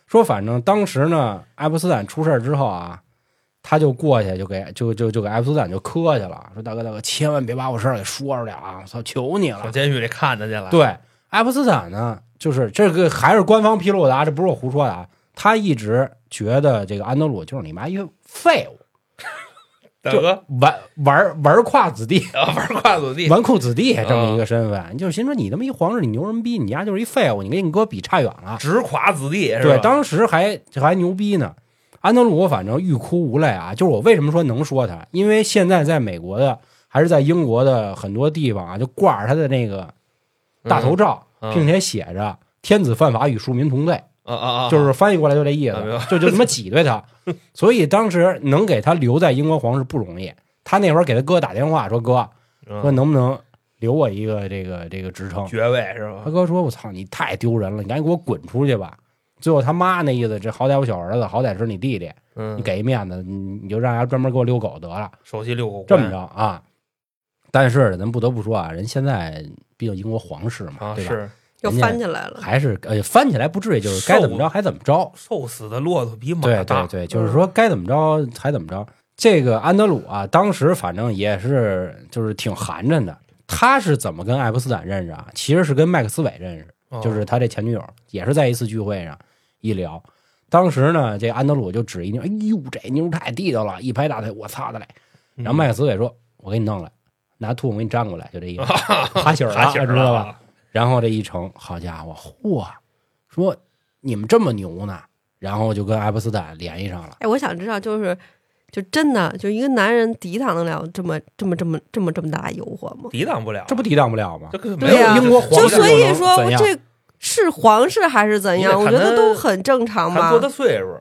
说反正当时呢，爱泼斯坦出事儿之后啊，他就过去就给就就就给爱泼斯坦就磕去了，说大哥大哥，千万别把我事儿给说出来啊！我操，求你了。上监狱里看他去了。对，爱泼斯坦呢，就是这个还是官方披露的啊，这不是我胡说的啊。他一直觉得这个安德鲁就是你妈一个废物，就 *laughs* 大哥纨纨纨胯子弟。*laughs* 啊，玩跨子弟，纨绔子弟这么一个身份，你就心说你他妈一皇室，你牛什么逼？你丫就是一废物，你跟你哥比差远了。直垮子弟？对，当时还还牛逼呢。安德鲁反正欲哭无泪啊，就是我为什么说能说他，因为现在在美国的还是在英国的很多地方啊，就挂着他的那个大头照，嗯嗯并且写着“天子犯法与庶民同罪”，啊啊啊，就是翻译过来就这意思，就就这么挤兑他。*laughs* 所以当时能给他留在英国皇室不容易。他那会儿给他哥打电话说：“哥，嗯说能不能留我一个这个这个职称？”爵位是吧他？哥说：“我操，你太丢人了，你赶紧给我滚出去吧！”最后他妈那意思，这好歹我小儿子，好歹是你弟弟，嗯，你给一面子，你你就让人家专门给我遛狗得了，首席遛狗这么着啊。但是咱不得不说啊，人现在毕竟英国皇室嘛，啊，对吧？是又翻起来了。还是呃翻起来不至于，就是该怎么着还怎么着。瘦死的骆驼比马大对对大。对，就是说该怎么着还怎么着。这个安德鲁啊，当时反正也是就是挺寒碜的。他是怎么跟爱泼斯坦认识啊？其实是跟麦克斯韦认识。哦就是他这前女友，也是在一次聚会上一聊。当时呢，这安德鲁就指一妞，哎呦，这妞太地道了，一拍大腿，我操的嘞！嗯然后麦克斯韦说：“我给你弄来，拿吐沫给你粘过来，就这意思，*laughs* 哈气儿哈气儿知道吧？”吧？然后这一乘，好家伙，嚯，说你们这么牛呢，然后就跟爱泼斯坦联系上了。哎，我想知道，就是就真的就一个男人抵挡得了这么这么这么这么这么大诱惑吗？抵挡不了，这不抵挡不了吗？这个对呀没有英国皇所以说这是皇室还是怎样？我觉得都很正常嘛看多。大岁数。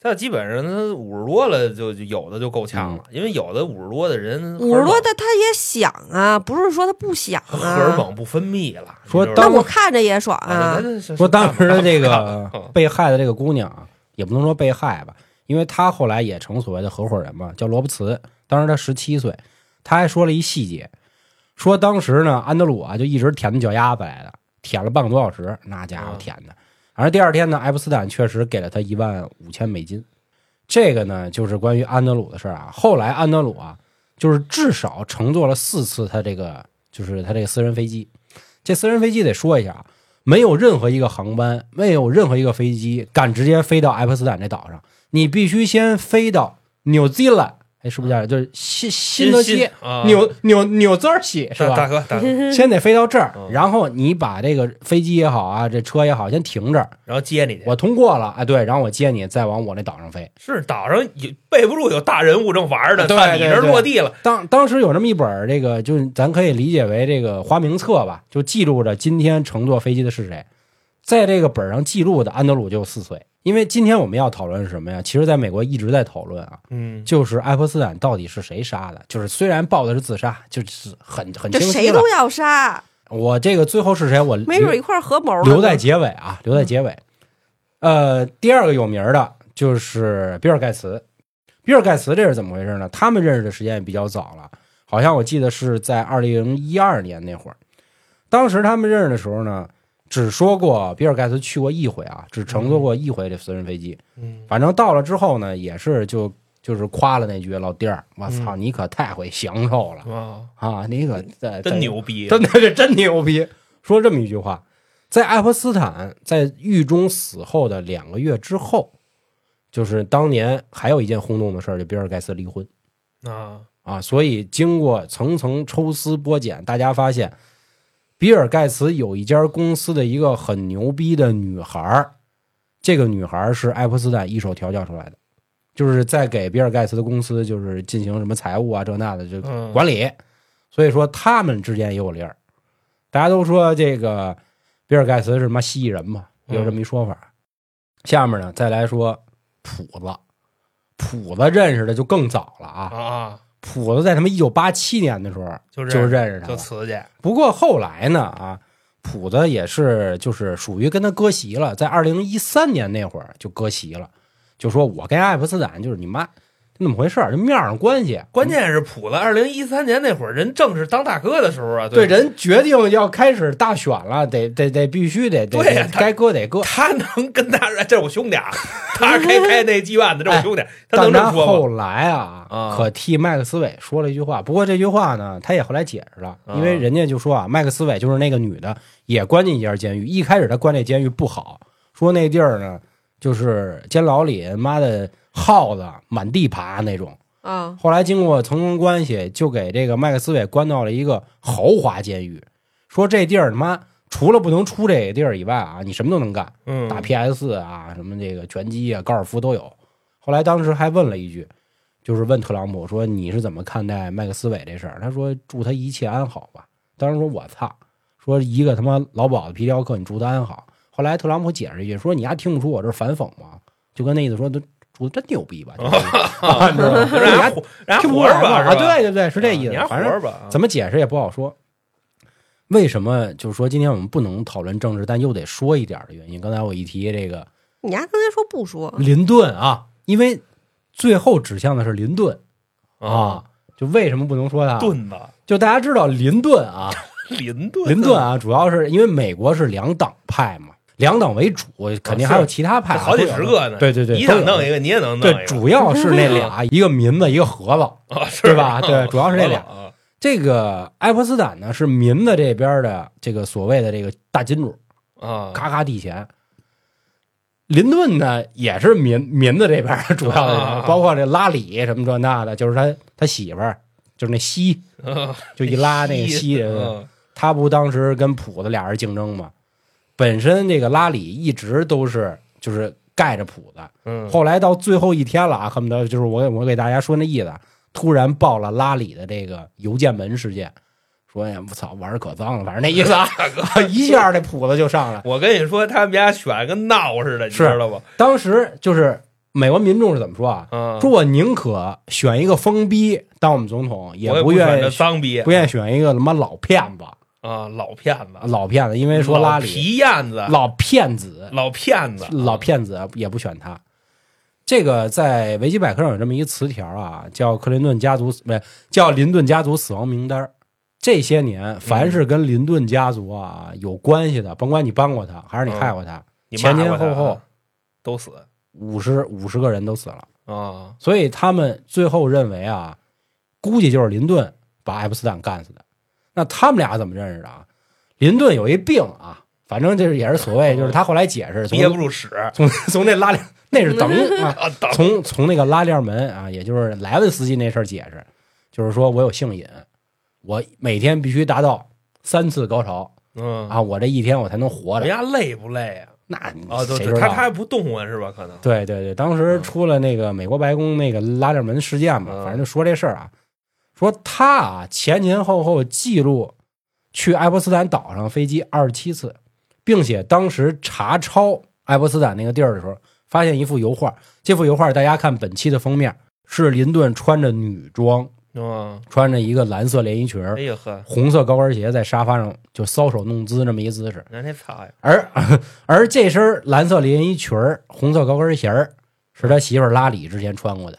他基本上他五十多了就，就有的就够呛了，因为有的五十多的人五十多，的他也想啊，不是说他不想啊荷啊。尔蒙不分泌了。说你知道吗那我看着也爽啊。说当时的这个嗯被害的这个姑娘啊，也不能说被害吧，因为她后来也成所谓的合伙人嘛，叫罗伯茨，当时她十七岁，他还说了一细节，说当时呢，安德鲁啊就一直舔着脚丫子来的，舔了半个多小时，那家伙嗯舔的。反正第二天呢，爱普斯坦确实给了他一万五千美金。这个呢，就是关于安德鲁的事儿啊。后来安德鲁啊，就是至少乘坐了四次他这个，就是他这个私人飞机。这私人飞机得说一下啊，没有任何一个航班，没有任何一个飞机敢直接飞到爱泼斯坦这岛上，你必须先飞到纽西兰，哎，是不是这样？就是新新泽西、啊，纽纽纽泽尔西是吧？大大哥大哥，*laughs* 先得飞到这儿嗯，*laughs* 然后你把这个飞机也好啊，这车也好，先停这儿，然后接你去。我通过了，哎，对，然后我接你，再往我那岛上飞。是岛上有备不住有大人物正玩呢，对你这落地了，当当时有这么一本儿这个，就是咱可以理解为这个花名册吧，就记录着今天乘坐飞机的是谁。在这个本上记录的安德鲁就四岁，因为今天我们要讨论是什么呀？其实，在美国一直在讨论啊，嗯，就是爱泼斯坦到底是谁杀的？就是虽然报的是自杀，就是很很这清晰了谁都。要杀，我这个最后是谁？我没准一块合谋留在结尾啊，留在结尾。呃，第二个有名的就是比尔盖茨。比尔盖茨这是怎么回事呢？他们认识的时间也比较早了，好像我记得是在二零一二年那会儿。当时他们认识的时候呢，只说过比尔盖茨去过一回啊，只乘坐过一回这私人飞机。嗯。反正到了之后呢，也是就就是夸了那句老弟儿，我操，嗯。你可太会享受了。啊，啊！你可在真牛逼，真的是真牛逼，说这么一句话，在爱泼斯坦在狱中死后的两个月之后，就是当年还有一件轰动的事儿，就比尔盖茨离婚。啊，啊。所以经过层层抽丝剥茧，大家发现，比尔盖茨有一家公司的一个很牛逼的女孩儿，这个女孩儿是爱泼斯坦一手调教出来的，就是在给比尔盖茨的公司就是进行什么财务啊这那的这个嗯，管理，所以说他们之间也有理儿。大家都说这个比尔盖茨是什么蜥蜴人嘛，嗯有这么一说法。下面呢，再来说谱子，谱子认识的就更早了啊。啊，谱子在他们一九八七年的时候就就认识他就了，瓷去，不过后来呢啊，谱子也是就是属于跟他割席了，在二零一三年那会儿就割席了，就说我跟爱泼斯坦就是你妈就那么回事儿，就面上关系。关键是普子二零一三年那会儿，人正是当大哥的时候啊，对，吧人决定要开始大选了，得得得必须得得对呀该割得割。他能跟他这是我兄弟啊，他开 *laughs* 开那妓院的，这是我兄弟，他能这么说吗？后来啊，啊可替麦克斯韦说了一句话，不过这句话呢，他也后来解释了，因为啊人家就说啊，麦克斯韦就是那个女的，也关进一家监狱。一开始他关这监狱不好，说那地儿呢，就是监牢里妈的耗子满地爬那种。啊，后来经过层层关系，就给这个麦克斯韦关到了一个豪华监狱，说这地儿他妈除了不能出这个地儿以外啊，你什么都能干。嗯，打 PS 啊，什么这个拳击啊、高尔夫都有。后来当时还问了一句，就是问特朗普说你是怎么看待麦克斯韦这事儿？他说祝他一切安好吧。当时说我操，说一个他妈老鸨子皮条客，你祝他安好。后来特朗普解释一句说你丫听不出我这是反讽吗？就跟那意思说都祝他真牛逼吧，就 *laughs* 是啊，你知道吗？人家活人家听不活着吧，啊，是吧？对对对，是这意思你。还活反正？怎么解释也不好说。为什么就是说今天我们不能讨论政治，但又得说一点的原因？刚才我一提这个你丫刚才说不说，林顿啊，因为最后指向的是林顿啊，就为什么不能说他？顿子就大家知道林顿啊，*laughs* 林顿林顿啊，主要是因为美国是两党派嘛，两党为主，肯定还有其他派啊，好几十个呢，对对对，你想弄一个，你也能弄对，主要是那俩，*laughs* 一个民子，一个盒子。啊，是。对吧？对主要是这俩。啊。这个爱泼斯坦呢是民子这边的这个所谓的这个大金主，啊，咔咔递钱。林顿呢也是民民子这边主要的包括这拉里什么这那的，就是他他媳妇儿，就是那西，啊。就一拉那个西，人。他不当时跟普子俩人竞争吗？本身这个拉里一直都是就是盖着谱子，嗯，后来到最后一天了啊，恨不得就是我我给大家说那意思，突然爆了拉里的这个邮件门事件，说哎呀我操玩儿可脏了，反正那意思啊，一下这谱子就上来。我跟你说，他们家选跟闹似的，你知道不？当时就是美国民众是怎么说啊？嗯，说我宁可选一个疯逼当我们总统，也不愿意脏逼，不愿意选一个他妈老骗子，啊，老骗子，老骗子，因为说拉里皮燕子，老骗子，老骗子，老骗子也不选他。这个在维基百科上有这么一词条啊，叫克林顿家族不是叫林顿家族死亡名单儿。这些年，凡是跟林顿家族啊有关系的，甭管你帮过他还是你害过他，你前前后后都死五十五十个人都死了。啊，所以他们最后认为啊，估计就是林顿把爱泼斯坦干死的。那他们俩怎么认识的啊？林顿有一病啊，反正就是也是所谓，就是他后来解释，从憋不住屎从 *laughs* 从那拉链那是等 *laughs* 啊，啊，等从从那个拉链门啊，也就是莱文斯基那事儿解释，就是说我有性瘾，我每天必须达到三次高潮嗯，啊，我这一天我才能活着。人家累不累啊？那哦，他他还不动啊，是吧？可能对对对，当时出了那个美国白宫那个拉链门事件嘛，嗯反正就说这事儿啊，说他啊前前后后记录去爱泼斯坦岛上飞机二十七次，并且当时查抄爱泼斯坦那个地儿的时候，发现一幅油画，这幅油画大家看本期的封面是林顿穿着女装，嗯，穿着一个蓝色连衣裙哎，呦呵，红色高跟鞋，在沙发上就搔首弄姿这么一姿势。那那操呀，而 *laughs* 而这身蓝色连衣裙、红色高跟鞋儿是他媳妇拉里之前穿过的，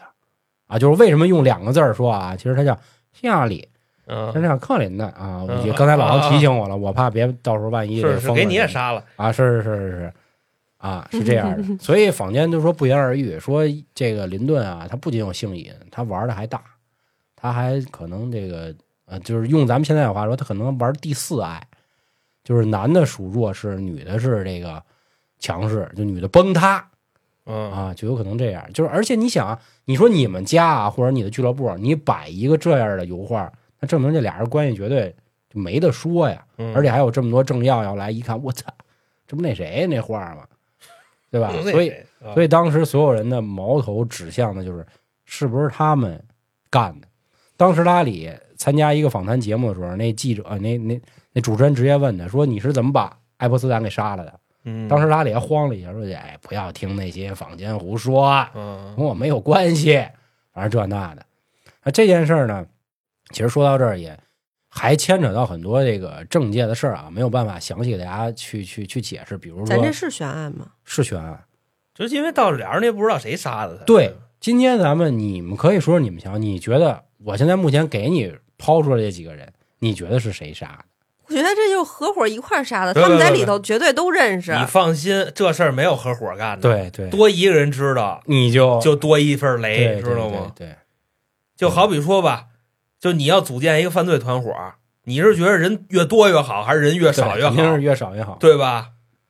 啊，就是为什么用两个字儿说啊？其实他叫希拉里，嗯他，叫克林的啊。刚才老王提醒我了，我怕别到时候万一是是给你也杀了，啊，是是是是是啊，是这样的。*laughs* 所以坊间就说不言而喻，说这个林顿啊，他不仅有性瘾，他玩的还大，他还可能这个呃，就是用咱们现在的话说，他可能玩第四爱，就是男的属弱势，女的是这个强势，就女的崩塌嗯啊，就有可能这样。就是而且你想啊，你说你们家啊，或者你的俱乐部，你摆一个这样的油画，那证明这俩人关系绝对就没得说呀。嗯，而且还有这么多政要要来，一看，我操，这不那谁那画吗？对吧？*laughs* 所以，所以当时所有人的矛头指向的就是是不是他们干的。当时拉里参加一个访谈节目的时候，那记者、呃那那那主持人直接问他说：“你是怎么把爱泼斯坦给杀了的？”嗯，当时拉里还慌了一下，说：“哎，不要听那些坊间胡说，嗯跟我没有关系。”反正这那的。那这件事儿呢，其实说到这儿也还牵扯到很多这个政界的事儿啊，没有办法详细给大家去去去解释。比如说咱这是悬案吗？是悬案，就是因为到俩人也不知道谁杀的他，对，今天咱们你们可以说说你们想，你觉得我现在目前给你抛出来这几个人，你觉得是谁杀的？我觉得这就是合伙一块儿杀的，他们在里头绝对都认识。你放心，这事儿没有合伙干的，，对对，多一个人知道你就就多一份雷，知道吗？？对，就好比说吧，就你要组建一个犯罪团伙，你是觉得人越多越好，还是人越少越好肯？定是越少越好。对吧？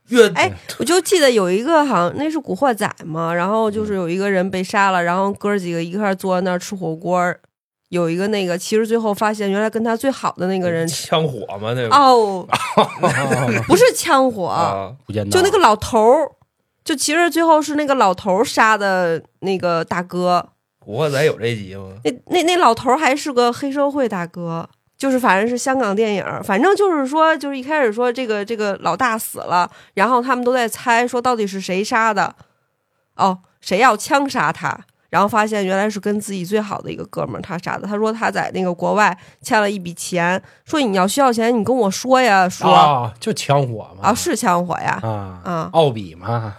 越哎，我就记得有一个好像那是《古惑仔》嘛，然后就是有一个人被杀了，然后哥儿几个一块儿坐在那儿吃火锅儿，有一个那个其实最后发现原来跟他最好的那个人 *laughs* 枪火嘛，那个。哦，*laughs* 不是枪火，就那个老头儿，就其实最后是那个老头儿杀的那个大哥，古惑仔有这集吗？那那那老头儿还是个黑社会大哥，就是反正是香港电影，反正就是说，就是一开始说这个这个老大死了，然后他们都在猜说到底是谁杀的，哦，谁要枪杀他，然后发现原来是跟自己最好的一个哥们儿他啥的。他说他在那个国外欠了一笔钱，说你要需要钱你跟我说呀，说啊，就枪火嘛啊是枪火呀，啊啊奥比嘛，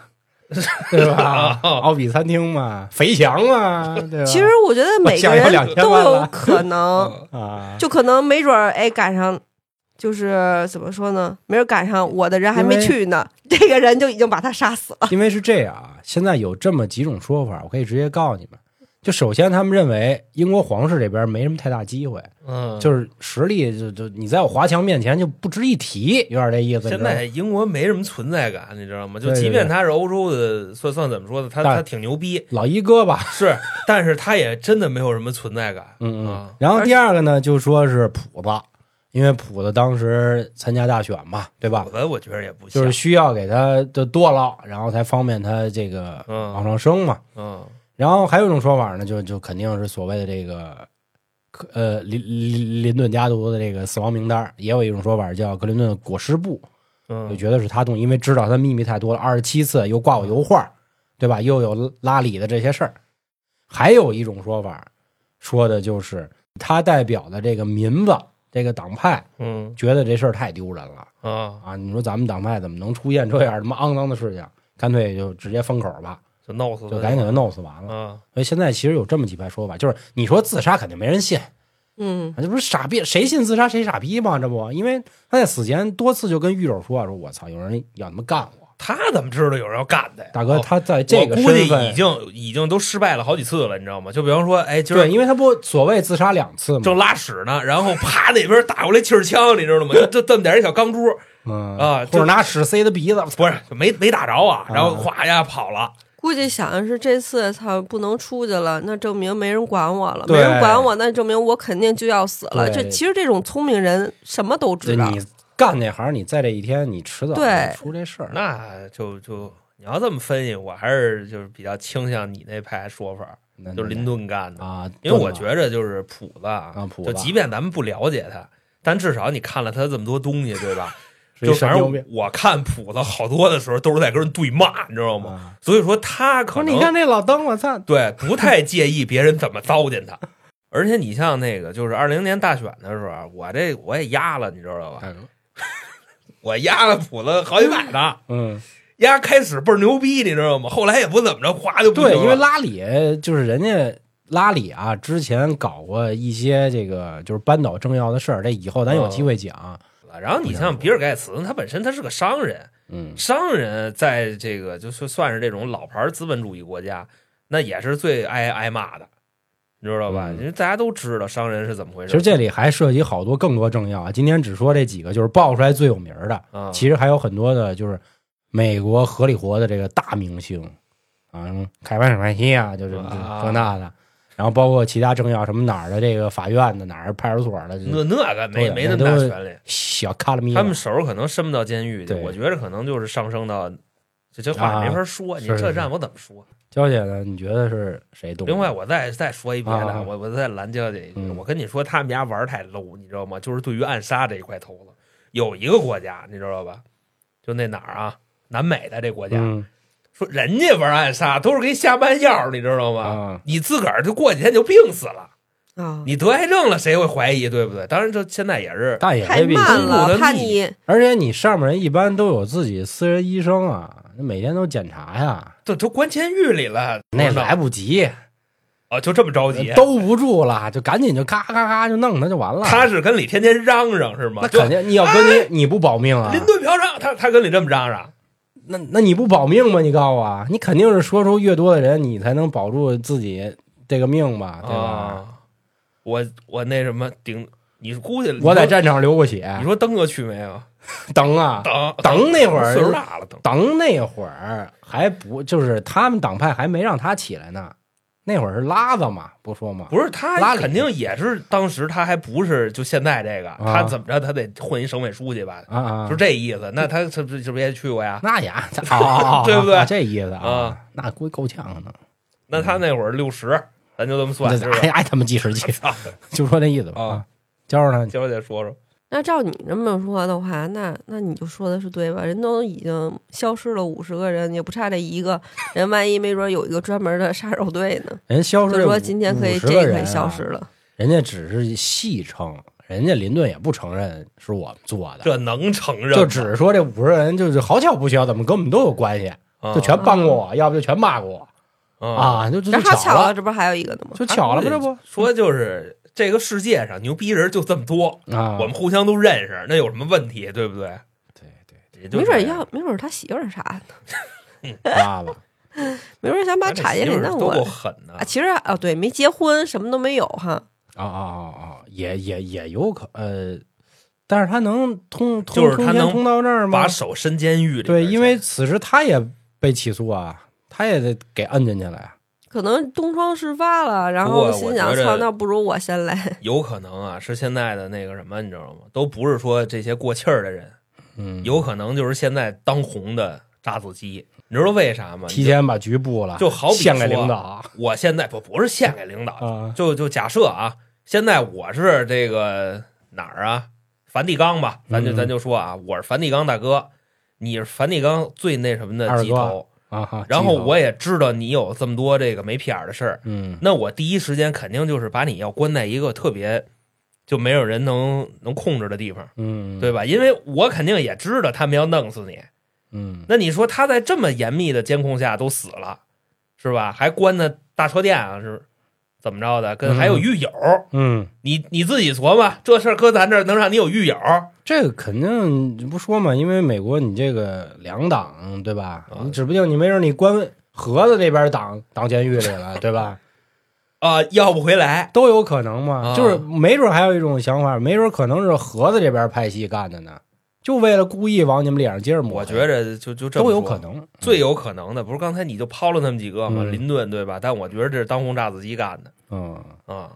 *laughs* 对吧？奥比餐厅嘛，肥强嘛，对吧？其实我觉得每个人都有可能。*laughs* 啊，就可能没准儿哎赶上，就是怎么说呢？没准儿赶上我的人还没去呢，这个人就已经把他杀死了。*laughs* 因为是这样啊，现在有这么几种说法，我可以直接告诉你们。就首先，他们认为英国皇室这边没什么太大机会，嗯，就是实力就就你在我华强面前就不值一提，有点这意思。现在英国没什么存在感，你知道吗？就即便他是欧洲的，算算怎么说呢？他他挺牛逼，老一哥吧，是，但是他也真的没有什么存在感。嗯嗯啊。然后第二个呢，就说是谱子，因为谱子当时参加大选嘛，对吧我？的我觉得也不像，就是需要给他的剁了，然后才方便他这个嗯往上升嘛。嗯然后还有一种说法呢，就就肯定是所谓的这个，克呃林林林顿家族的这个死亡名单，也有一种说法叫格林顿裹尸布，就嗯觉得是他动，因为知道他秘密太多了，二十七次又挂我油画，对吧？又有拉里的这些事儿。还有一种说法，说的就是他代表的这个民子这个党派，嗯觉得这事儿太丢人了啊，啊！你说咱们党派怎么能出现这样他妈肮脏的事情？干脆就直接封口吧。就弄死，就赶紧给他弄死完了。啊，所以现在其实有这么几派说法，就是你说自杀肯定没人信，嗯，这不是傻逼，谁信自杀谁傻逼吗？这不，因为他在死前多次就跟狱友说说，我操，有人要他妈干我。他怎么知道有人要干他呀？大哥，哦他在这个我估计身份已经已经都失败了好几次了，你知道吗？就比方说，哎，今儿对，因为他不所谓自杀两次嘛，正拉屎呢，然后啪那边打过来气儿枪，你知道吗？就 *laughs* 就这么点一小钢珠，嗯啊就是拿屎塞他鼻子，不是没没打着啊，然后啊哗呀跑了，估计想的是这次操不能出去了，那证明没人管我了，没人管我，那证明我肯定就要死了。对。就其实这种聪明人什么都知道，你干那行，你在这一天，你迟早出这事儿。那就就你要这么分析，我还是就是比较倾向你那派说法，那就是林顿干的，啊，因为我觉着就是谱子啊啊谱子就即便咱们不了解他，但至少你看了他这么多东西，对吧？*laughs* 就反正我看谱子好多的时候都是在跟人对骂，你知道吗？啊所以说他可能你看那老登，我操，对不太介意别人怎么糟践他。而且你像那个，就是二零年大选的时候啊，我这我也压了，你知道吧？*laughs* 我压了谱子好几百呢，嗯，压开始倍儿牛逼，你知道吗？后来也不怎么着，哗就不对，因为拉里就是人家拉里啊，之前搞过一些这个就是扳倒政要的事儿，这以后咱有机会讲。然后你像比尔盖茨，他本身他是个商人，嗯，商人在这个就是算是这种老牌资本主义国家，那也是最挨挨骂的，你知道吧？嗯因为大家都知道商人是怎么回事。其实这里还涉及好多更多政要啊，今天只说这几个，就是爆出来最有名的。啊，其实还有很多的，就是美国合理活的这个大明星啊，什么凯文·史派西啊，就是啊这那的，然后包括其他政要，什么哪儿的这个法院的，哪儿派出所的，那那个没没那么大权利，小卡拉米，他们手可能伸不到监狱去，对我觉着可能就是上升到这这话啊没法说，你这让我怎么说？娇姐呢？你觉得是谁动？另外，我再再说一别的，啊我我再拦娇姐一句，嗯我跟你说，他们家玩太 low，你知道吗？就是对于暗杀这一块头子，有一个国家你知道吧？就那哪儿啊，南美的这国家，嗯说人家玩暗杀都是给你下半药，你知道吗？啊，你自个儿就过几天就病死了，啊，你得癌症了，谁会怀疑，对不对？当然，这现在也是太但也未必慢了，公布的密怕你而且你上面人一般都有自己私人医生啊，每天都检查呀，这都关监狱里了，那来不及，啊，就这么着急。兜不住了，就赶紧就咔咔咔就弄他就完了。他是跟李天天嚷嚷是吗？就那肯定，你要跟你你不保命啊？林顿嫖娼，他他跟你这么嚷嚷，那那你不保命吗？你告诉我啊，你肯定是说出越多的人，你才能保住自己这个命吧，对吧？啊，我我那什么顶，你估计我在战场流过血你，说登哥去没有？*laughs* 等啊等等那会儿 *laughs* 岁数大了，等等那会儿还不就是他们党派还没让他起来呢，那会儿是拉子嘛，不说嘛，不是他拉肯定也是当时他还不是就现在这个，他怎么着他得混一省委书记吧，啊啊，就这意思。那他是不是是不是也去过呀？*laughs* 那也哦，对不对啊这意思啊，那估计够呛呢。那他那会儿六十，咱就这么算，是吧？爱爱他妈计时器，*laughs* 操，就说那意思吧。啊啊，教着他，娇姐说说，那照你这么说的话，那那你就说的是对吧？人都已经消失了五十个人，也不差这一个人，万一没准有一个专门的杀手队呢？人消失就说今天可以50这可以消失了，人家只是戏称，人家林顿也不承认是我们做的，这能承认？就只是说这五十人就是好巧不巧，怎么跟我们都有关系，啊就全帮过我，要不就全骂过我啊，啊，就就正就好巧了，这不还有一个呢吗？就巧了吗，这不说就是这个世界上牛逼人就这么多，啊？我们互相都认识，那有什么问题？对不对？对对，也就没准要，没准他媳妇儿啥的，拉吧，没准想把产业给弄都够过来狠的啊。其实啊，对，没结婚，什么都没有哈。啊啊啊啊，也也也有可呃，但是他能通通就是他能通天通到这儿吗把？手伸监狱里。对，因为此时他也被起诉啊，他也得给摁进去了呀。可能东窗事发了，然后心想：操，那不如我先来。*laughs* 有可能啊，是现在的那个什么，你知道吗？都不是说这些过气儿的人，嗯，有可能就是现在当红的炸子鸡。你知道为啥吗？提前把局布了，就好比献给说领导我现在不不是献给领导，啊就就假设啊，现在我是这个哪儿啊？梵蒂冈吧，咱就嗯咱就说啊，我是梵蒂冈大哥，你是梵蒂冈最那什么的鸡头，啊哈，然后我也知道你有这么多这个没屁眼儿的事儿，嗯那我第一时间肯定就是把你要关在一个特别就没有人能能控制的地方，嗯对吧？因为我肯定也知道他们要弄死你。嗯那你说他在这么严密的监控下都死了，是吧？还关在大车店啊，是怎么着的？跟还有狱友，嗯，你你自己琢磨，这事儿搁咱这儿能让你有狱友？这个肯定不说嘛，因为美国你这个两党对吧？啊你指不定你没准你关盒子那边挡挡监狱里了，对吧？*laughs* 啊，要不回来，都有可能嘛。啊就是没准还有一种想法，没准可能是盒子这边拍戏干的呢，就为了故意往你们脸上接着抹我。觉着就就这么都有可能。最有可能的，不是刚才你就抛了那么几个吗？嗯林顿对吧？但我觉得这是当红炸子鸡干的嗯，啊，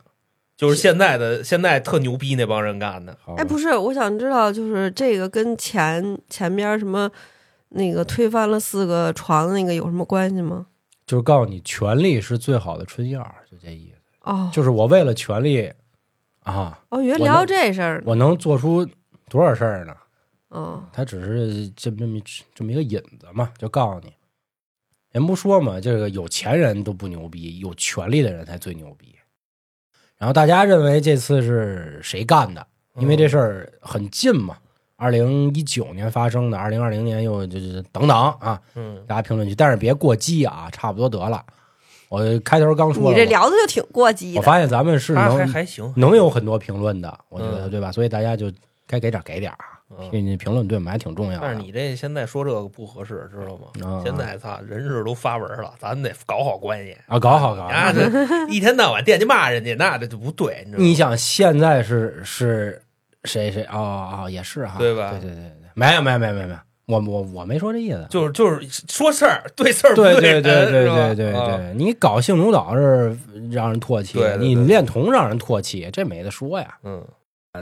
就是现在的现在特牛逼那帮人干的。好哎，不是，我想知道，就是这个跟前前边什么那个推翻了四个床的那个有什么关系吗？就是告诉你，权力是最好的春药，就这意思。哦就是我为了权力啊，哦，原来聊这事儿。我能做出多少事儿呢？哦，他只是这么这么一这么一个引子嘛，就告诉你，人不说嘛，这个有钱人都不牛逼，有权力的人才最牛逼。然后大家认为这次是谁干的？因为这事儿很近嘛，二零一九年发生的，二零二零年又就是等等啊，嗯，大家评论区，但是别过激啊，差不多得了。我开头刚说了，你这聊的就挺过激的。我发现咱们是能还行，能有很多评论的，我觉得嗯对吧？所以大家就该给点儿给点嗯因为评论对我们还挺重要的。但是你这现在说这个不合适，知道吗？啊现在操人事都发文了，咱得搞好关系。啊，搞好搞好。啊，这 *laughs* 一天到晚惦记骂人家，那这就不对，你知道吗？你想现在是是谁谁哦哦也是哈，对吧对对对对，没有没有没有没有没有，我我我没说这意思。就是就是说事儿 *laughs* 对事儿不对对人，对对对对你搞性奴岛是让人唾弃，你恋童让人唾弃，这没得说呀。嗯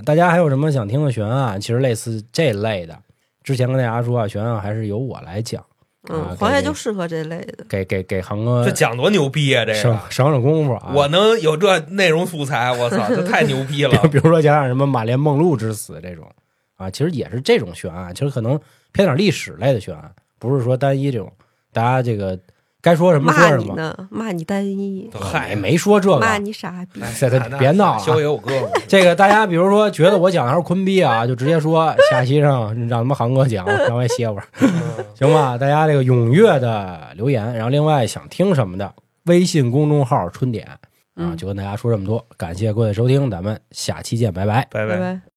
大家还有什么想听的悬案？其实类似这类的，之前跟大家说啊，悬案还是由我来讲，啊嗯，黄爷就适合这类的。给给给航哥这讲多牛逼啊！这省个省省功夫啊。我能有这内容素材，我操，*laughs* 这太牛逼了比！*laughs* 如说讲讲什么马连梦露之死这种啊，其实也是这种悬案，其实可能偏点历史类的悬案，不是说单一这种。大家这个该说什么说什么，你呢，骂你单一，嗨，没说这个骂。你傻逼。别闹了啊。我哥，*laughs* 这个大家比如说觉得我讲的还是坤逼啊，*laughs* 就直接说下期上让他们航哥讲，*laughs* 让我歇会儿，嗯行吧？大家这个踊跃的留言，然后另外想听什么的，微信公众号春点啊，嗯就跟大家说这么多，感谢各位收听，咱们下期见，拜拜。拜拜拜。